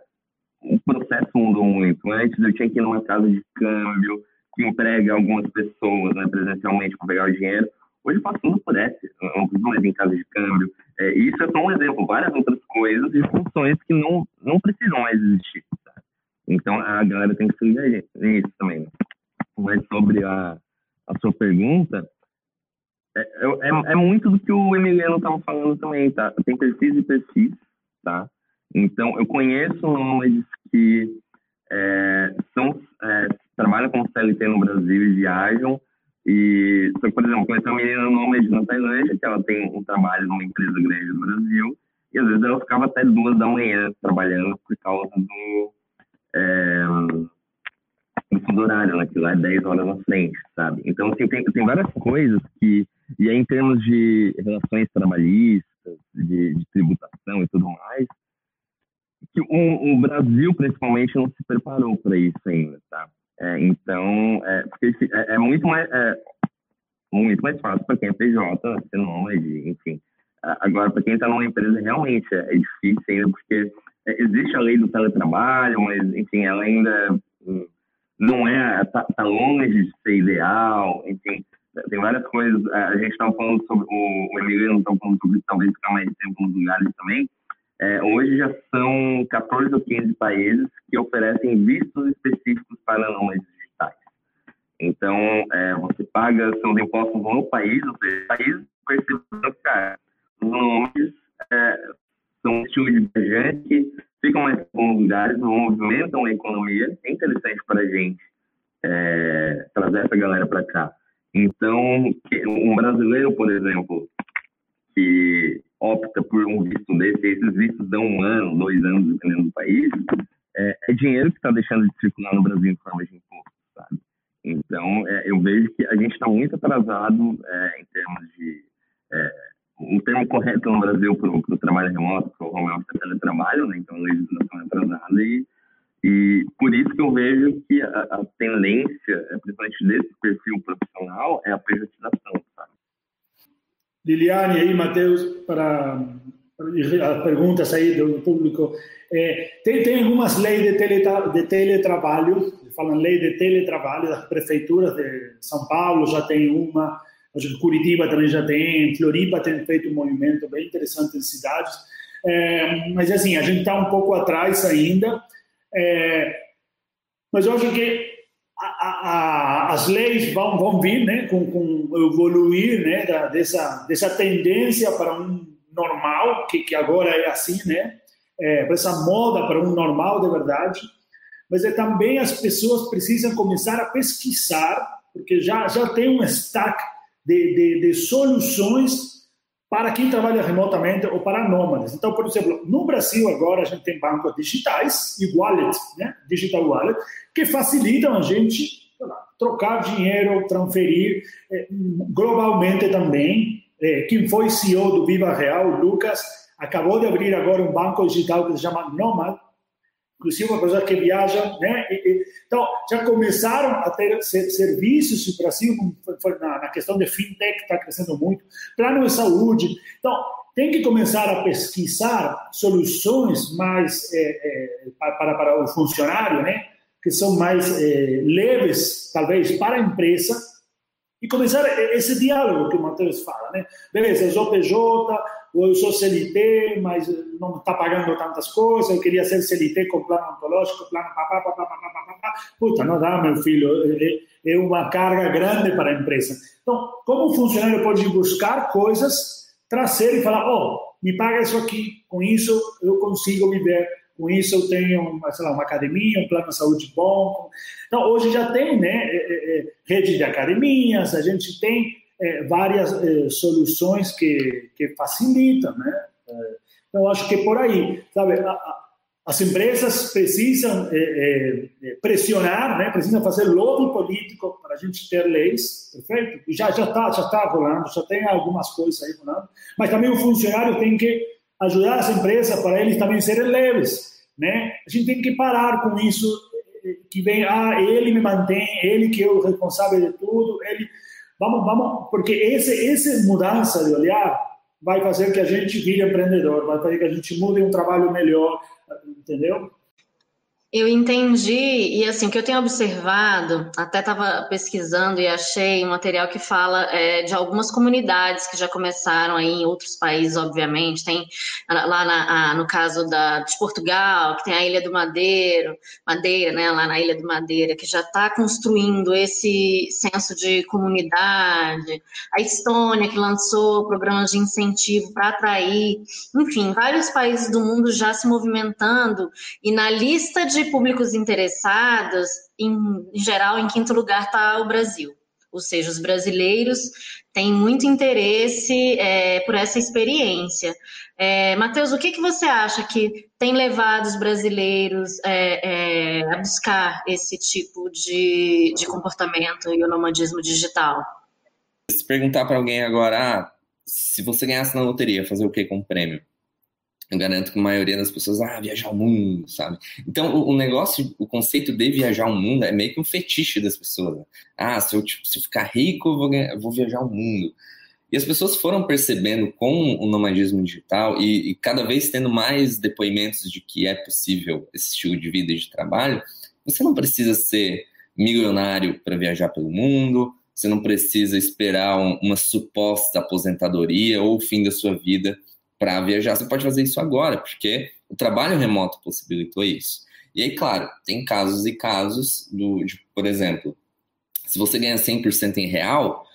o processo mudou muito. Antes eu tinha que ir numa casa de câmbio, que emprega algumas pessoas né, presencialmente para pegar o dinheiro. Hoje tudo por preciso mais em casa de câmbio. É, isso é só um exemplo, várias outras coisas e funções que não, não precisam mais existir. Tá? Então a galera tem que se ligar nisso também. Né? Mas sobre a, a sua pergunta, é, é, é, muito do que o Emiliano estava falando também, tá? Tem perfis e perfis, tá? Então, eu conheço nômades que é, são, é, trabalham com CLT no Brasil e viajam e, por exemplo, uma menina nômade na Tailândia, que ela tem um trabalho numa empresa grande no Brasil, e às vezes ela ficava até duas da manhã trabalhando por causa do, é, do horário, né, que lá é 10 horas na frente, sabe? Então, assim, tem, tem várias coisas que, e aí em termos de relações trabalhistas, de, de tributação e tudo mais, que o, o Brasil, principalmente, não se preparou para isso ainda, tá? É, então, é, porque é, é muito mais é, muito mais fácil para quem é PJ, ser nômade, enfim. Agora, para quem está numa empresa, realmente é, é difícil ainda, porque é, existe a lei do teletrabalho, mas, enfim, ela ainda hum, não é, está tá longe de ser ideal, enfim, tem várias coisas. A gente estava falando sobre, o, o Emiliano estava falando sobre talvez ficar mais tempo nos lugares também, é, hoje já são 14 ou 15 países que oferecem vistos específicos para nômades digitais. Então, é, você paga seus impostos no país, ou seja, país percebendo cara, os nômades é, são um estilo que ficam mais alguns lugares, movimentam a economia. É interessante para a gente é, trazer essa galera para cá. Então, um brasileiro, por exemplo, que opta por um visto desse, esses vistos dão um ano, dois anos, dependendo do país, é, é dinheiro que está deixando de circular no Brasil em forma de imposto, sabe? Então, é, eu vejo que a gente está muito atrasado é, em termos de... É, um termo correto no Brasil para o trabalho remoto, para o home office é teletrabalho, né? Então, a legislação é atrasada e, e por isso que eu vejo que a, a tendência, principalmente desse perfil profissional, é a privatização, sabe? Liliane aí, Matheus, para as perguntas aí do público. É, tem, tem algumas leis de, teletra, de teletrabalho, falam lei de teletrabalho das prefeituras de São Paulo, já tem uma, Curitiba também já tem, Floripa tem feito um movimento bem interessante em cidades, é, mas assim, a gente está um pouco atrás ainda, é, mas eu acho que a, as leis vão, vão vir, né, com, com evoluir, né, da, dessa dessa tendência para um normal que, que agora é assim, né, é, para essa moda para um normal de verdade, mas é também as pessoas precisam começar a pesquisar, porque já já tem um stack de, de, de soluções para quem trabalha remotamente ou para nômades. Então, por exemplo, no Brasil agora a gente tem bancos digitais e wallet, né? digital wallet, que facilitam a gente lá, trocar dinheiro, transferir eh, globalmente também. Eh, quem foi CEO do Viva Real, Lucas, acabou de abrir agora um banco digital que se chama Nomad, inclusive uma pessoa que viaja, né? Então, já começaram a ter serviços no Brasil, na questão de fintech, está crescendo muito, plano de saúde. Então, tem que começar a pesquisar soluções mais é, é, para, para o funcionário, né? Que são mais é, leves, talvez, para a empresa, e começar esse diálogo que o Matheus fala, né? Beleza, eu sou PJ, ou eu sou CLT, mas não está pagando tantas coisas, eu queria ser CLT com plano ontológico, plano papá, papá, papá, papá, papá. Puta, não dá, meu filho, é, é uma carga grande para a empresa. Então, como o funcionário pode buscar coisas, trazer e falar, oh, me paga isso aqui, com isso eu consigo viver, com isso eu tenho sei lá, uma academia, um plano de saúde bom. Então, hoje já tem né, rede de academias, a gente tem é, várias é, soluções que, que facilitam, né? Então, acho que é por aí, sabe? A, as empresas precisam é, é, pressionar, né? Precisam fazer lobby político para a gente ter leis, perfeito? E já já está já tá rolando, já tem algumas coisas aí rolando. Mas também o funcionário tem que ajudar as empresas para eles também serem leves, né? A gente tem que parar com isso que vem, ah, ele me mantém, ele que é o responsável de tudo, ele Vamos, vamos, porque esse, essa mudança de olhar vai fazer que a gente vire empreendedor, vai fazer que a gente mude um trabalho melhor, entendeu? Eu entendi, e assim, que eu tenho observado, até estava pesquisando e achei um material que fala é, de algumas comunidades que já começaram aí em outros países, obviamente. Tem lá na, no caso da, de Portugal, que tem a Ilha do Madeiro, Madeira, né, lá na Ilha do Madeira, que já está construindo esse senso de comunidade. A Estônia, que lançou programas de incentivo para atrair. Enfim, vários países do mundo já se movimentando, e na lista de públicos interessados, em, geral, em quinto lugar está o Brasil. Ou seja, os brasileiros têm muito interesse é, por essa experiência. É, Matheus, o que, que você acha que tem levado os brasileiros é, é a buscar esse tipo de, de comportamento e o nomadismo digital? Se perguntar para alguém agora, ah, se você ganhasse na loteria, fazer o que com o prêmio? Eu garanto que a maioria das pessoas, ah, viajar o mundo, sabe? Então, o, negócio, o conceito de viajar o mundo é meio que um fetiche das pessoas. Né? Ah, se eu, tipo, se eu ficar rico, eu vou, eu vou, viajar o mundo. E as pessoas foram percebendo com o nomadismo digital e, e, cada vez tendo mais depoimentos de que é possível esse estilo de vida e de trabalho, você não precisa ser milionário para viajar pelo mundo, você não precisa esperar um, uma suposta aposentadoria ou o fim da sua vida para viajar, você pode fazer isso agora, porque o trabalho remoto possibilitou isso. E aí, claro, tem casos e casos do, de, por exemplo, se você ganha 100% em real,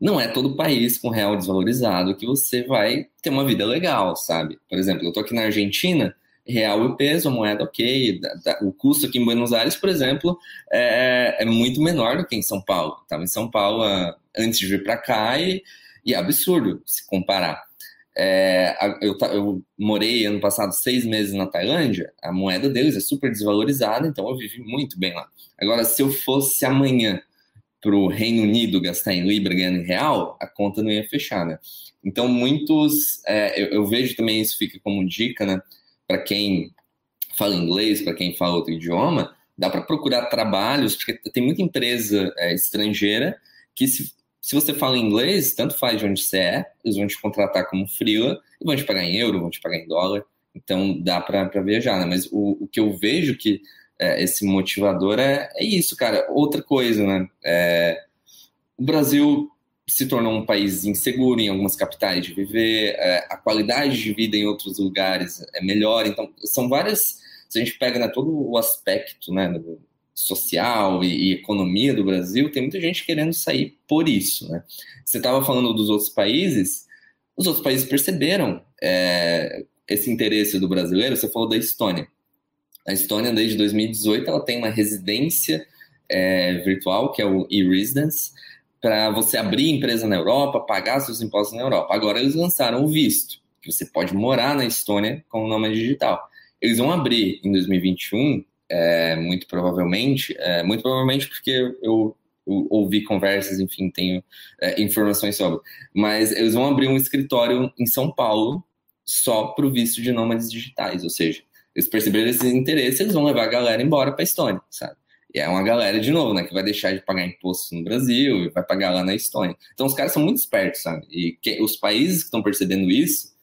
não é todo país com real desvalorizado que você vai ter uma vida legal, sabe? Por exemplo, eu tô aqui na Argentina, real e peso, a moeda ok, da, da, o custo aqui em Buenos Aires, por exemplo, é, é muito menor do que em São Paulo. Estava em São Paulo uh, antes de vir para cá e, e é absurdo se comparar. É, eu, eu, morei ano passado seis meses na Tailândia, a moeda deles é super desvalorizada, então eu vivi muito bem lá. Agora, se eu fosse amanhã para o Reino Unido gastar em Libra ganhando em real, a conta não ia fechar, né? Então, muitos. É, eu, eu, vejo também isso fica como dica, né? Para quem fala inglês, para quem fala outro idioma, dá para procurar trabalhos, porque tem muita empresa é, estrangeira que se se você fala inglês, tanto faz de onde você é, eles vão te contratar como freela e vão te pagar em euro, vão te pagar em dólar. Então dá para viajar, né? Mas o, o que eu vejo que é, esse motivador é, é isso, cara. Outra coisa, né? É, o Brasil se tornou um país inseguro em algumas capitais de viver, é, a qualidade de vida em outros lugares é melhor. Então, são várias. Se a gente pega né, todo o aspecto né, social e, e, economia do Brasil, tem muita gente querendo sair por isso. Né? Você estava falando dos outros países, os outros países perceberam é, esse interesse do brasileiro. Você falou da Estônia. A Estônia, desde 2018, ela tem uma residência é, virtual, que é o e-residence, para você abrir empresa na Europa, pagar seus impostos na Europa. Agora eles lançaram o visto, que você pode morar na Estônia com o nome digital. Eles vão abrir em 2021, é, muito provavelmente, é, muito provavelmente porque eu, eu ouvi conversas, enfim, tenho é, informações sobre. Mas eles vão abrir um escritório em São Paulo só para o visto de nômades digitais, ou seja, eles perceberam esse interesse, eles vão levar a galera embora para a Estônia, sabe? E é uma galera, de novo, né, que vai deixar de pagar impostos no Brasil e vai pagar lá na Estônia. Então os caras são muito espertos, sabe? E que, os países que estão percebendo isso,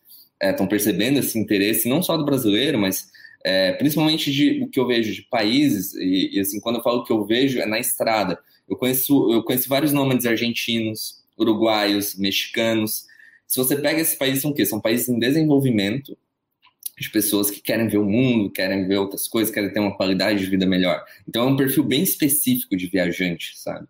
estão é, percebendo esse interesse, não só do brasileiro, mas é, principalmente de o que eu vejo de países, e, e, assim, quando eu falo que eu vejo, é na estrada. Eu conheço, eu conheço vários nomes argentinos, uruguaios, mexicanos. Se você pega esses países, são o quê? São países em desenvolvimento, de pessoas que querem ver o mundo, querem ver outras coisas, querem ter uma qualidade de vida melhor. Então é um perfil bem específico de viajante, sabe?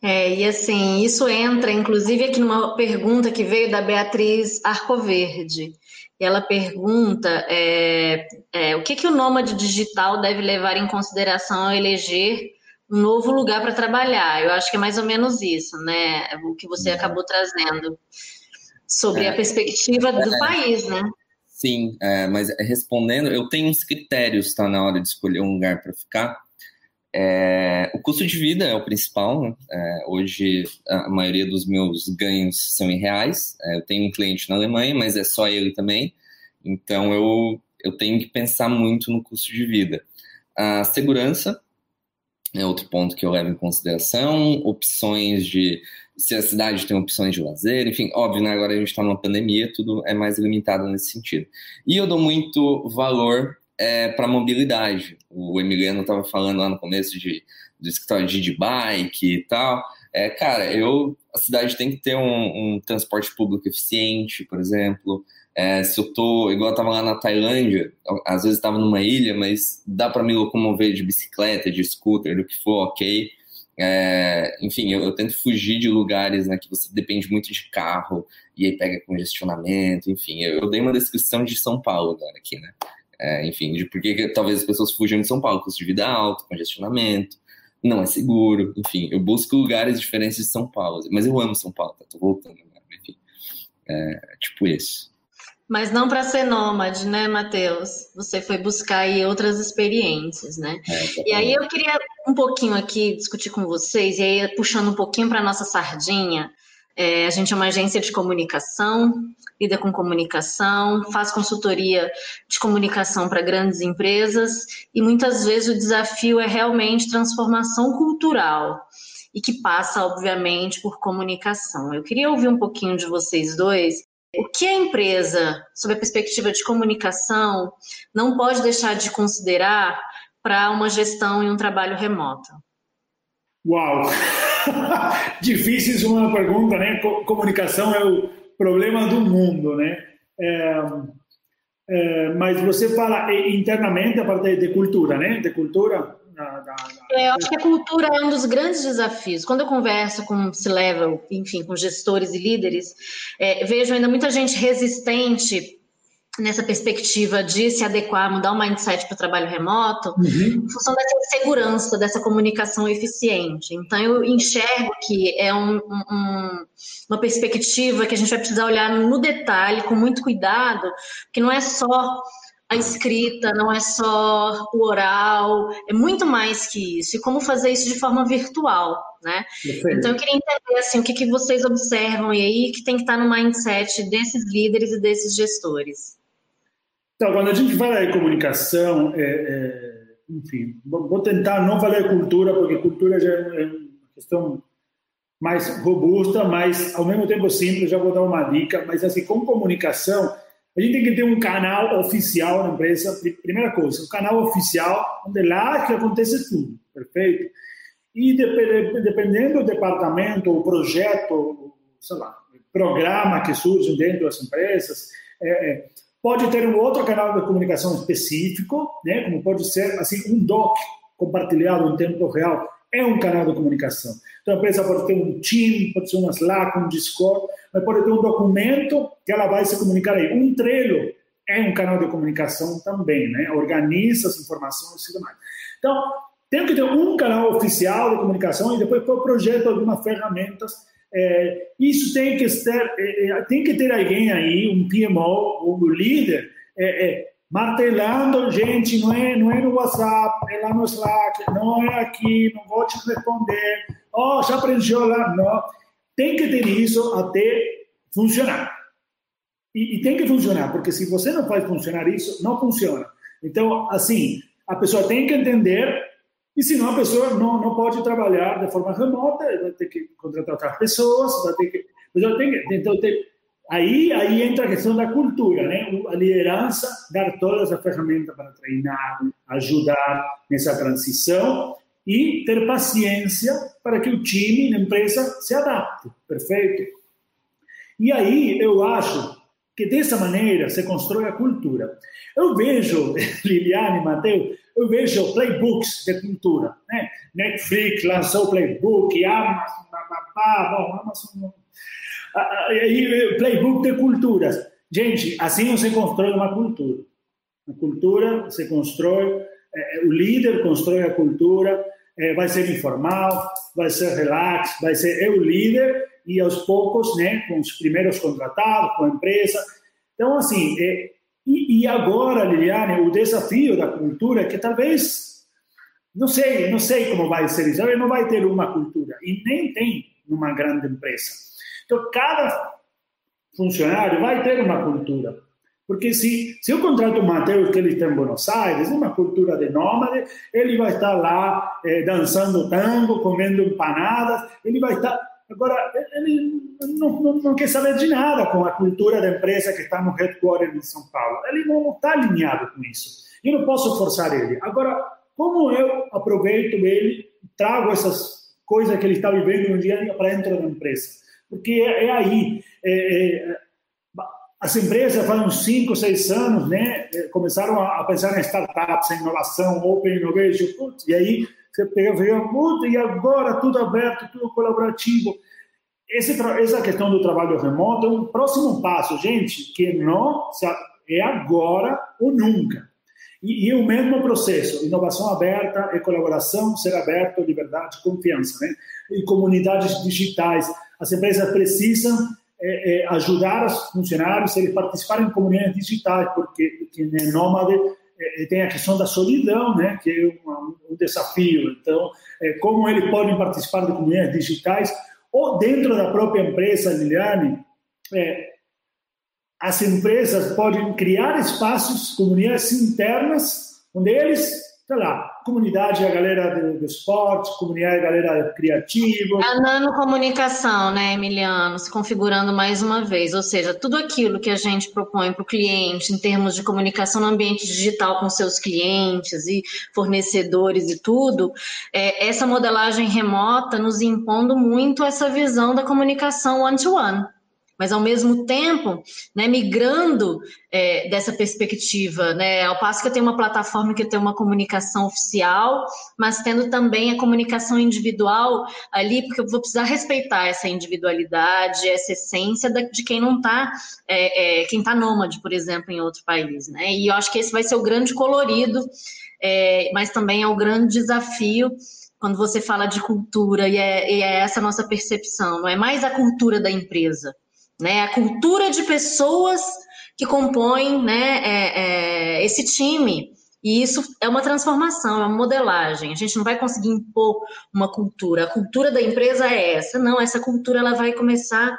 É, e assim, isso entra inclusive aqui numa pergunta que veio da Beatriz Arcoverde. E ela pergunta é, é, o que, que o nômade digital deve levar em consideração ao eleger um novo lugar para trabalhar. Eu acho que é mais ou menos isso, né? O que você acabou trazendo sobre é. a perspectiva do é. país, né? Sim, é, mas respondendo, eu tenho uns critérios, tá, na hora de escolher um lugar para ficar. É, o custo de vida é o principal. Né? É, hoje, a maioria dos meus ganhos são em reais. É, eu tenho um cliente na Alemanha, mas é só ele também. Então, eu, eu tenho que pensar muito no custo de vida. A segurança é outro ponto que eu levo em consideração. Opções de se a cidade tem opções de lazer, enfim, óbvio, né, agora a gente está numa pandemia, tudo é mais limitado nesse sentido. E eu dou muito valor é, para mobilidade. O Emiliano estava falando lá no começo de, do escritório de bike e tal. É, cara, eu, a cidade tem que ter um, um transporte público eficiente, por exemplo. É, se eu tô, igual eu tava lá na Tailândia, às vezes estava numa ilha, mas dá para me locomover de bicicleta, de scooter, do que for, ok. É, enfim, eu, eu, tento fugir de lugares né, que você depende muito de carro e aí pega congestionamento, enfim. Eu, eu dei uma descrição de São Paulo agora aqui, né? É, enfim, de por que talvez as pessoas fujam de São Paulo, custo de vida alto, congestionamento, não é seguro, enfim, eu busco lugares diferentes de São Paulo, mas eu amo São Paulo, tá? tô voltando agora, enfim, é, tipo isso. Mas não para ser nômade, né, Matheus? Você foi buscar aí outras experiências, né? É, e aí eu queria um pouquinho aqui discutir com vocês, e aí puxando um pouquinho para nossa sardinha. É, a gente é uma agência de comunicação, lida com comunicação, faz consultoria de comunicação para grandes empresas, e muitas vezes o desafio é realmente transformação cultural e que passa, obviamente, por comunicação. Eu queria ouvir um pouquinho de vocês dois o que a empresa, sob a perspectiva de comunicação, não pode deixar de considerar para uma gestão e um trabalho remoto? Uau! Difícil uma pergunta, né? Comunicação é o problema do mundo, né? É, é, mas você fala internamente a parte de cultura, né? De cultura, da, da, é, eu acho que a cultura é um dos grandes desafios. Quando eu converso com C-level, enfim, com gestores e líderes, é, vejo ainda muita gente resistente nessa perspectiva de se adequar, mudar o mindset para o trabalho remoto, uhum. em função dessa segurança, dessa comunicação eficiente. Então, eu enxergo que é um, um, uma perspectiva que a gente vai precisar olhar no detalhe, com muito cuidado, que não é só a escrita, não é só o oral, é muito mais que isso. E como fazer isso de forma virtual, né? Então eu queria entender assim, o que, que vocês observam aí que tem que estar no mindset desses líderes e desses gestores. Então, quando a gente fala de comunicação, é, é, enfim, vou tentar não falar cultura, porque cultura já é uma questão mais robusta, mas ao mesmo tempo simples, já vou dar uma dica, mas assim, com comunicação, a gente tem que ter um canal oficial na empresa. Primeira coisa, um canal oficial, onde é lá que acontece tudo, perfeito? E dependendo do departamento, o projeto, sei lá, programa que surge dentro das empresas, é, é, pode ter um outro canal de comunicação específico, né? Como pode ser assim um doc compartilhado em tempo real é um canal de comunicação. Então, a empresa pode ter um team, pode ser um Slack, um Discord, mas pode ter um documento que ela vai se comunicar aí. Um Trello é um canal de comunicação também, né? Organiza as informações e tudo mais. Então, tem que ter um canal oficial de comunicação e depois por projeto algumas ferramentas. É, isso tem que ter, é, tem que ter alguém aí, um PMO, um líder, é, martelando, gente, não é, não é no WhatsApp, é lá no Slack, não é aqui, não vou te responder, oh, já aprendeu lá, não. Tem que ter isso até funcionar. E, e, tem que funcionar, porque se você não faz funcionar isso, não funciona. Então, assim, a pessoa tem que entender, e senão a pessoa não, não pode trabalhar de forma remota, vai ter que contratar pessoas, vai ter que. Então, tem, Aí, aí entra a questão da cultura, né? A liderança dar todas as ferramentas para treinar, ajudar nessa transição e ter paciência para que o time, a empresa, se adapte. Perfeito? E aí eu acho que dessa maneira se constrói a cultura. Eu vejo, Liliane, Matheus, eu vejo playbooks de cultura. Né? Netflix lançou playbook, Amazon, papá, bom, Amazon aí, playbook de culturas. Gente, assim se constrói uma cultura. A cultura se constrói, é, o líder constrói a cultura, vai ser informal, vai ser relax, vai ser eu líder e aos poucos, né, com os primeiros contratados, com a empresa. Então, assim, e, e agora, Liliane, o desafio da cultura é que talvez, não sei, não sei como vai ser isso, não vai ter uma cultura, e nem tem numa grande empresa. Então, cada funcionário vai ter uma cultura. Porque se, se eu contrato o Matheus, que ele está em Buenos Aires, uma cultura de nômade, ele vai estar lá eh, dançando tango, comendo empanadas, ele vai estar... Agora, ele não, não, não, quer saber de nada com a cultura da empresa que está no headquarter em São Paulo. Ele não está alinhado com isso. Eu não posso forçar ele. Agora, como eu aproveito ele, trago essas coisas que ele está vivendo no dia a dia para dentro da empresa? porque é, é aí. É, é, as empresas, faz uns 5, 6 anos, né, começaram a, pensar em startups, em inovação, open innovation, e aí você pega e agora tudo aberto, tudo colaborativo. Esse, essa questão do trabalho remoto é um próximo passo, gente, que não é agora ou nunca. E, e o mesmo processo, inovação aberta e colaboração, ser aberto, liberdade, confiança, né? E comunidades digitais as empresas precisam é, é, ajudar os funcionários a participarem em comunidades digitais, porque quem é nômade é, tem a questão da solidão, né, que é um, um desafio. Então, é, como eles podem participar de comunidades digitais ou dentro da própria empresa, Liliane, é, as empresas podem criar espaços, comunidades internas, onde eles sei lá, comunidade a galera do, do esporte, comunidade a galera criativa. A nanocomunicação, né, Emiliano, se configurando mais uma vez, ou seja, tudo aquilo que a gente propõe para o cliente em termos de comunicação no ambiente digital com seus clientes e fornecedores e tudo, é, essa modelagem remota nos impondo muito essa visão da comunicação one-to-one. -one mas ao mesmo tempo, né, migrando é, dessa perspectiva, né, ao passo que eu tenho uma plataforma que tem uma comunicação oficial, mas tendo também a comunicação individual ali, porque eu vou precisar respeitar essa individualidade, essa essência de quem não está, é, é, quem está nômade, por exemplo, em outro país, né, e eu acho que esse vai ser o grande colorido, é, mas também é o grande desafio quando você fala de cultura, e é, e é essa nossa percepção, não é mais a cultura da empresa, né? A cultura de pessoas que compõem né, é, é, esse time. E isso é uma transformação, é uma modelagem. A gente não vai conseguir impor uma cultura. A cultura da empresa é essa. Não, essa cultura ela vai começar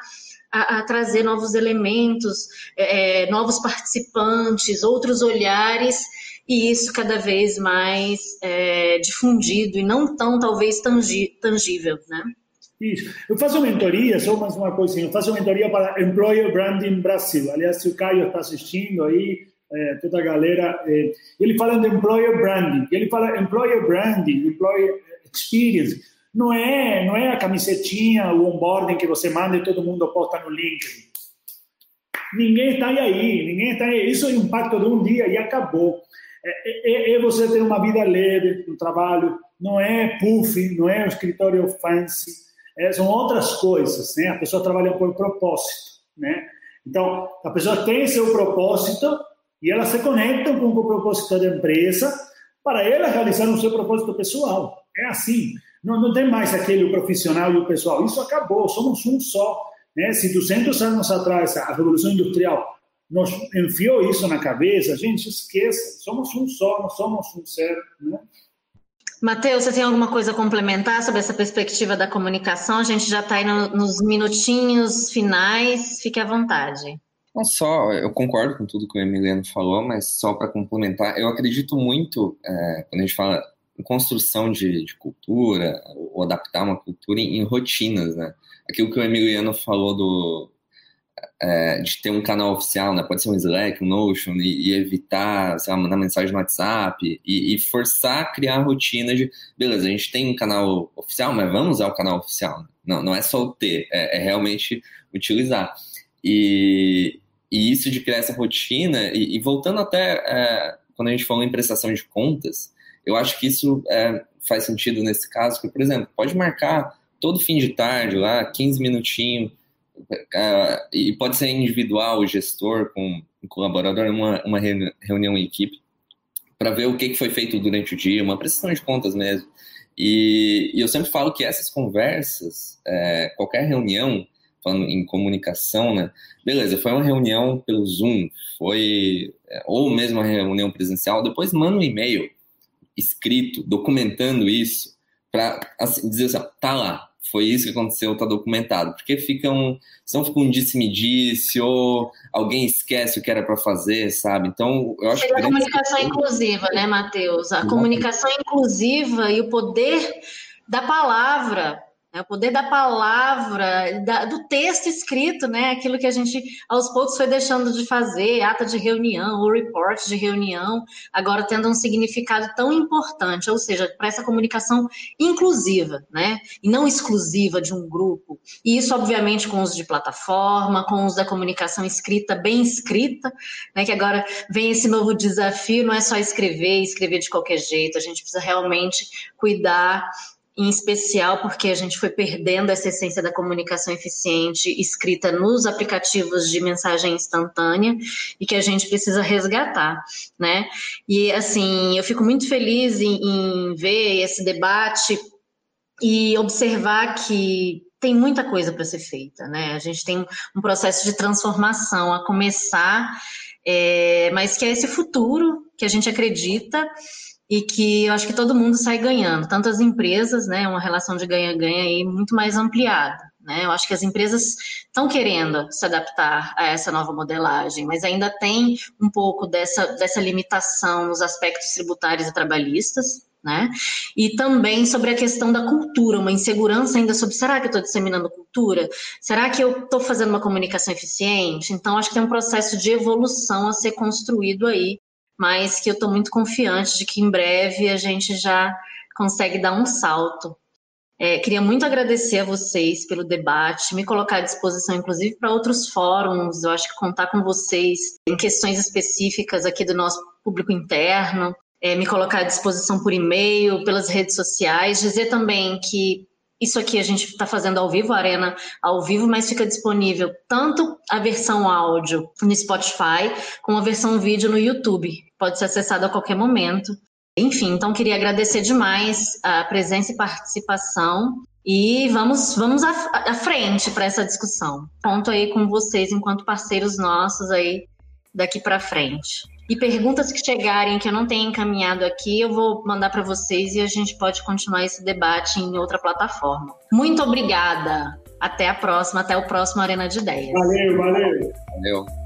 a, a trazer novos elementos, é, é novos participantes, outros olhares, e isso cada vez mais é, difundido e não tão, talvez, tangível, né? Isso. Eu faço mentoria, só mais uma coisinha, eu faço mentoria para Employer Branding Brasil. Aliás, se o Caio está assistindo aí, é, toda a galera, é, ele fala de Employer Branding, ele fala Employer Branding, Employer Experience. Não é, não é a camisetinha, o onboarding que você manda e todo mundo posta no LinkedIn. Ninguém está aí, ninguém está aí. Isso é um impacto de um dia e acabou. É, é, é, você ter uma vida leve no trabalho, não é puff, não é um escritório fancy, é, são outras coisas, né? A pessoa trabalha por propósito, né? Então, a pessoa tem seu propósito e ela se conecta com o propósito da empresa para ela realizar o seu propósito pessoal. É assim. Não, não tem mais aquele profissional e o pessoal. Isso acabou, somos um só. Né? Se 200 anos atrás a Revolução Industrial nos enfiou isso na cabeça, a gente esqueça, somos um só, nós somos um ser. Né? Matheus, você tem alguma coisa a complementar sobre essa perspectiva da comunicação? A gente já está aí no, nos minutinhos finais, fique à vontade. Não só, eu concordo com tudo que o Emiliano falou, mas só para complementar, eu acredito muito, é, quando a gente fala em construção de, de, cultura, ou adaptar uma cultura em, em rotinas, né? Aquilo que o Emiliano falou do, é, de ter um canal oficial, né? Pode ser um Slack, um Notion, e, e evitar, sei lá, mandar mensagem no WhatsApp e, e, forçar a criar a rotina de, beleza, a gente tem um canal oficial, mas vamos usar o canal oficial. Não, não é só o ter, é, é realmente utilizar. E, e, isso de criar essa rotina, e, voltando até é, quando a gente falou em prestação de contas, eu acho que isso é, faz sentido nesse caso, porque, por exemplo, pode marcar todo fim de tarde lá, 15 minutinhos, e pode ser individual, o gestor com colaborador, uma, uma reunião em equipe, para ver o que foi feito durante o dia, uma prestação de contas mesmo. E, e eu sempre falo que essas conversas, é, qualquer reunião, falando em comunicação, né? Beleza, foi uma reunião pelo Zoom, foi é, ou mesmo uma reunião presencial, depois manda um e-mail escrito, documentando isso, para assim, dizer assim, tá lá, foi isso que aconteceu, tá documentado. Porque fica um. Senão fica um disse-me-disse, ou alguém esquece o que era para fazer, sabe? Então, eu acho Seria que. a comunicação inclusiva, né, Matheus? A comunicação inclusiva e o poder da palavra é o poder da palavra, da, do texto escrito, né? Aquilo que a gente aos poucos foi deixando de fazer, ata de reunião, o report de reunião, agora tendo um significado tão importante, ou seja, para essa comunicação inclusiva, né? E não exclusiva de um grupo. E isso, obviamente, com uso de plataforma, com uso da comunicação escrita, bem escrita, né? Que agora vem esse novo desafio, não é só escrever, escrever de qualquer jeito, a gente precisa realmente cuidar em especial porque a gente foi perdendo essa essência da comunicação eficiente escrita nos aplicativos de mensagem instantânea e que a gente precisa resgatar, né? E assim, eu fico muito feliz em, em ver esse debate e observar que tem muita coisa para ser feita, né? A gente tem um processo de transformação a começar, é, mas que é esse futuro que a gente acredita e que eu acho que todo mundo sai ganhando, tanto as empresas, né, uma relação de ganha-ganha aí muito mais ampliada. Né? Eu acho que as empresas estão querendo se adaptar a essa nova modelagem, mas ainda tem um pouco dessa, dessa limitação nos aspectos tributários e trabalhistas, né? E também sobre a questão da cultura, uma insegurança ainda sobre será que eu estou disseminando cultura? Será que eu estou fazendo uma comunicação eficiente? Então, acho que tem um processo de evolução a ser construído aí mas que eu estou muito confiante de que em breve a gente já consegue dar um salto. É, queria muito agradecer a vocês pelo debate, me colocar à disposição, inclusive, para outros fóruns. Eu acho que contar com vocês em questões específicas aqui do nosso público interno, é, me colocar à disposição por e-mail, pelas redes sociais, dizer também que isso aqui a gente está fazendo ao vivo, Arena ao vivo, mas fica disponível tanto a versão áudio no Spotify, como a versão vídeo no YouTube. Pode ser acessado a qualquer momento. Enfim, então queria agradecer demais a presença e participação e vamos, vamos à, à frente para essa discussão. Conto aí com vocês enquanto parceiros nossos aí daqui para frente. E perguntas que chegarem que eu não tenha encaminhado aqui, eu vou mandar para vocês e a gente pode continuar esse debate em outra plataforma. Muito obrigada. Até a próxima, até o próximo Arena de Ideias. Valeu, valeu. Valeu.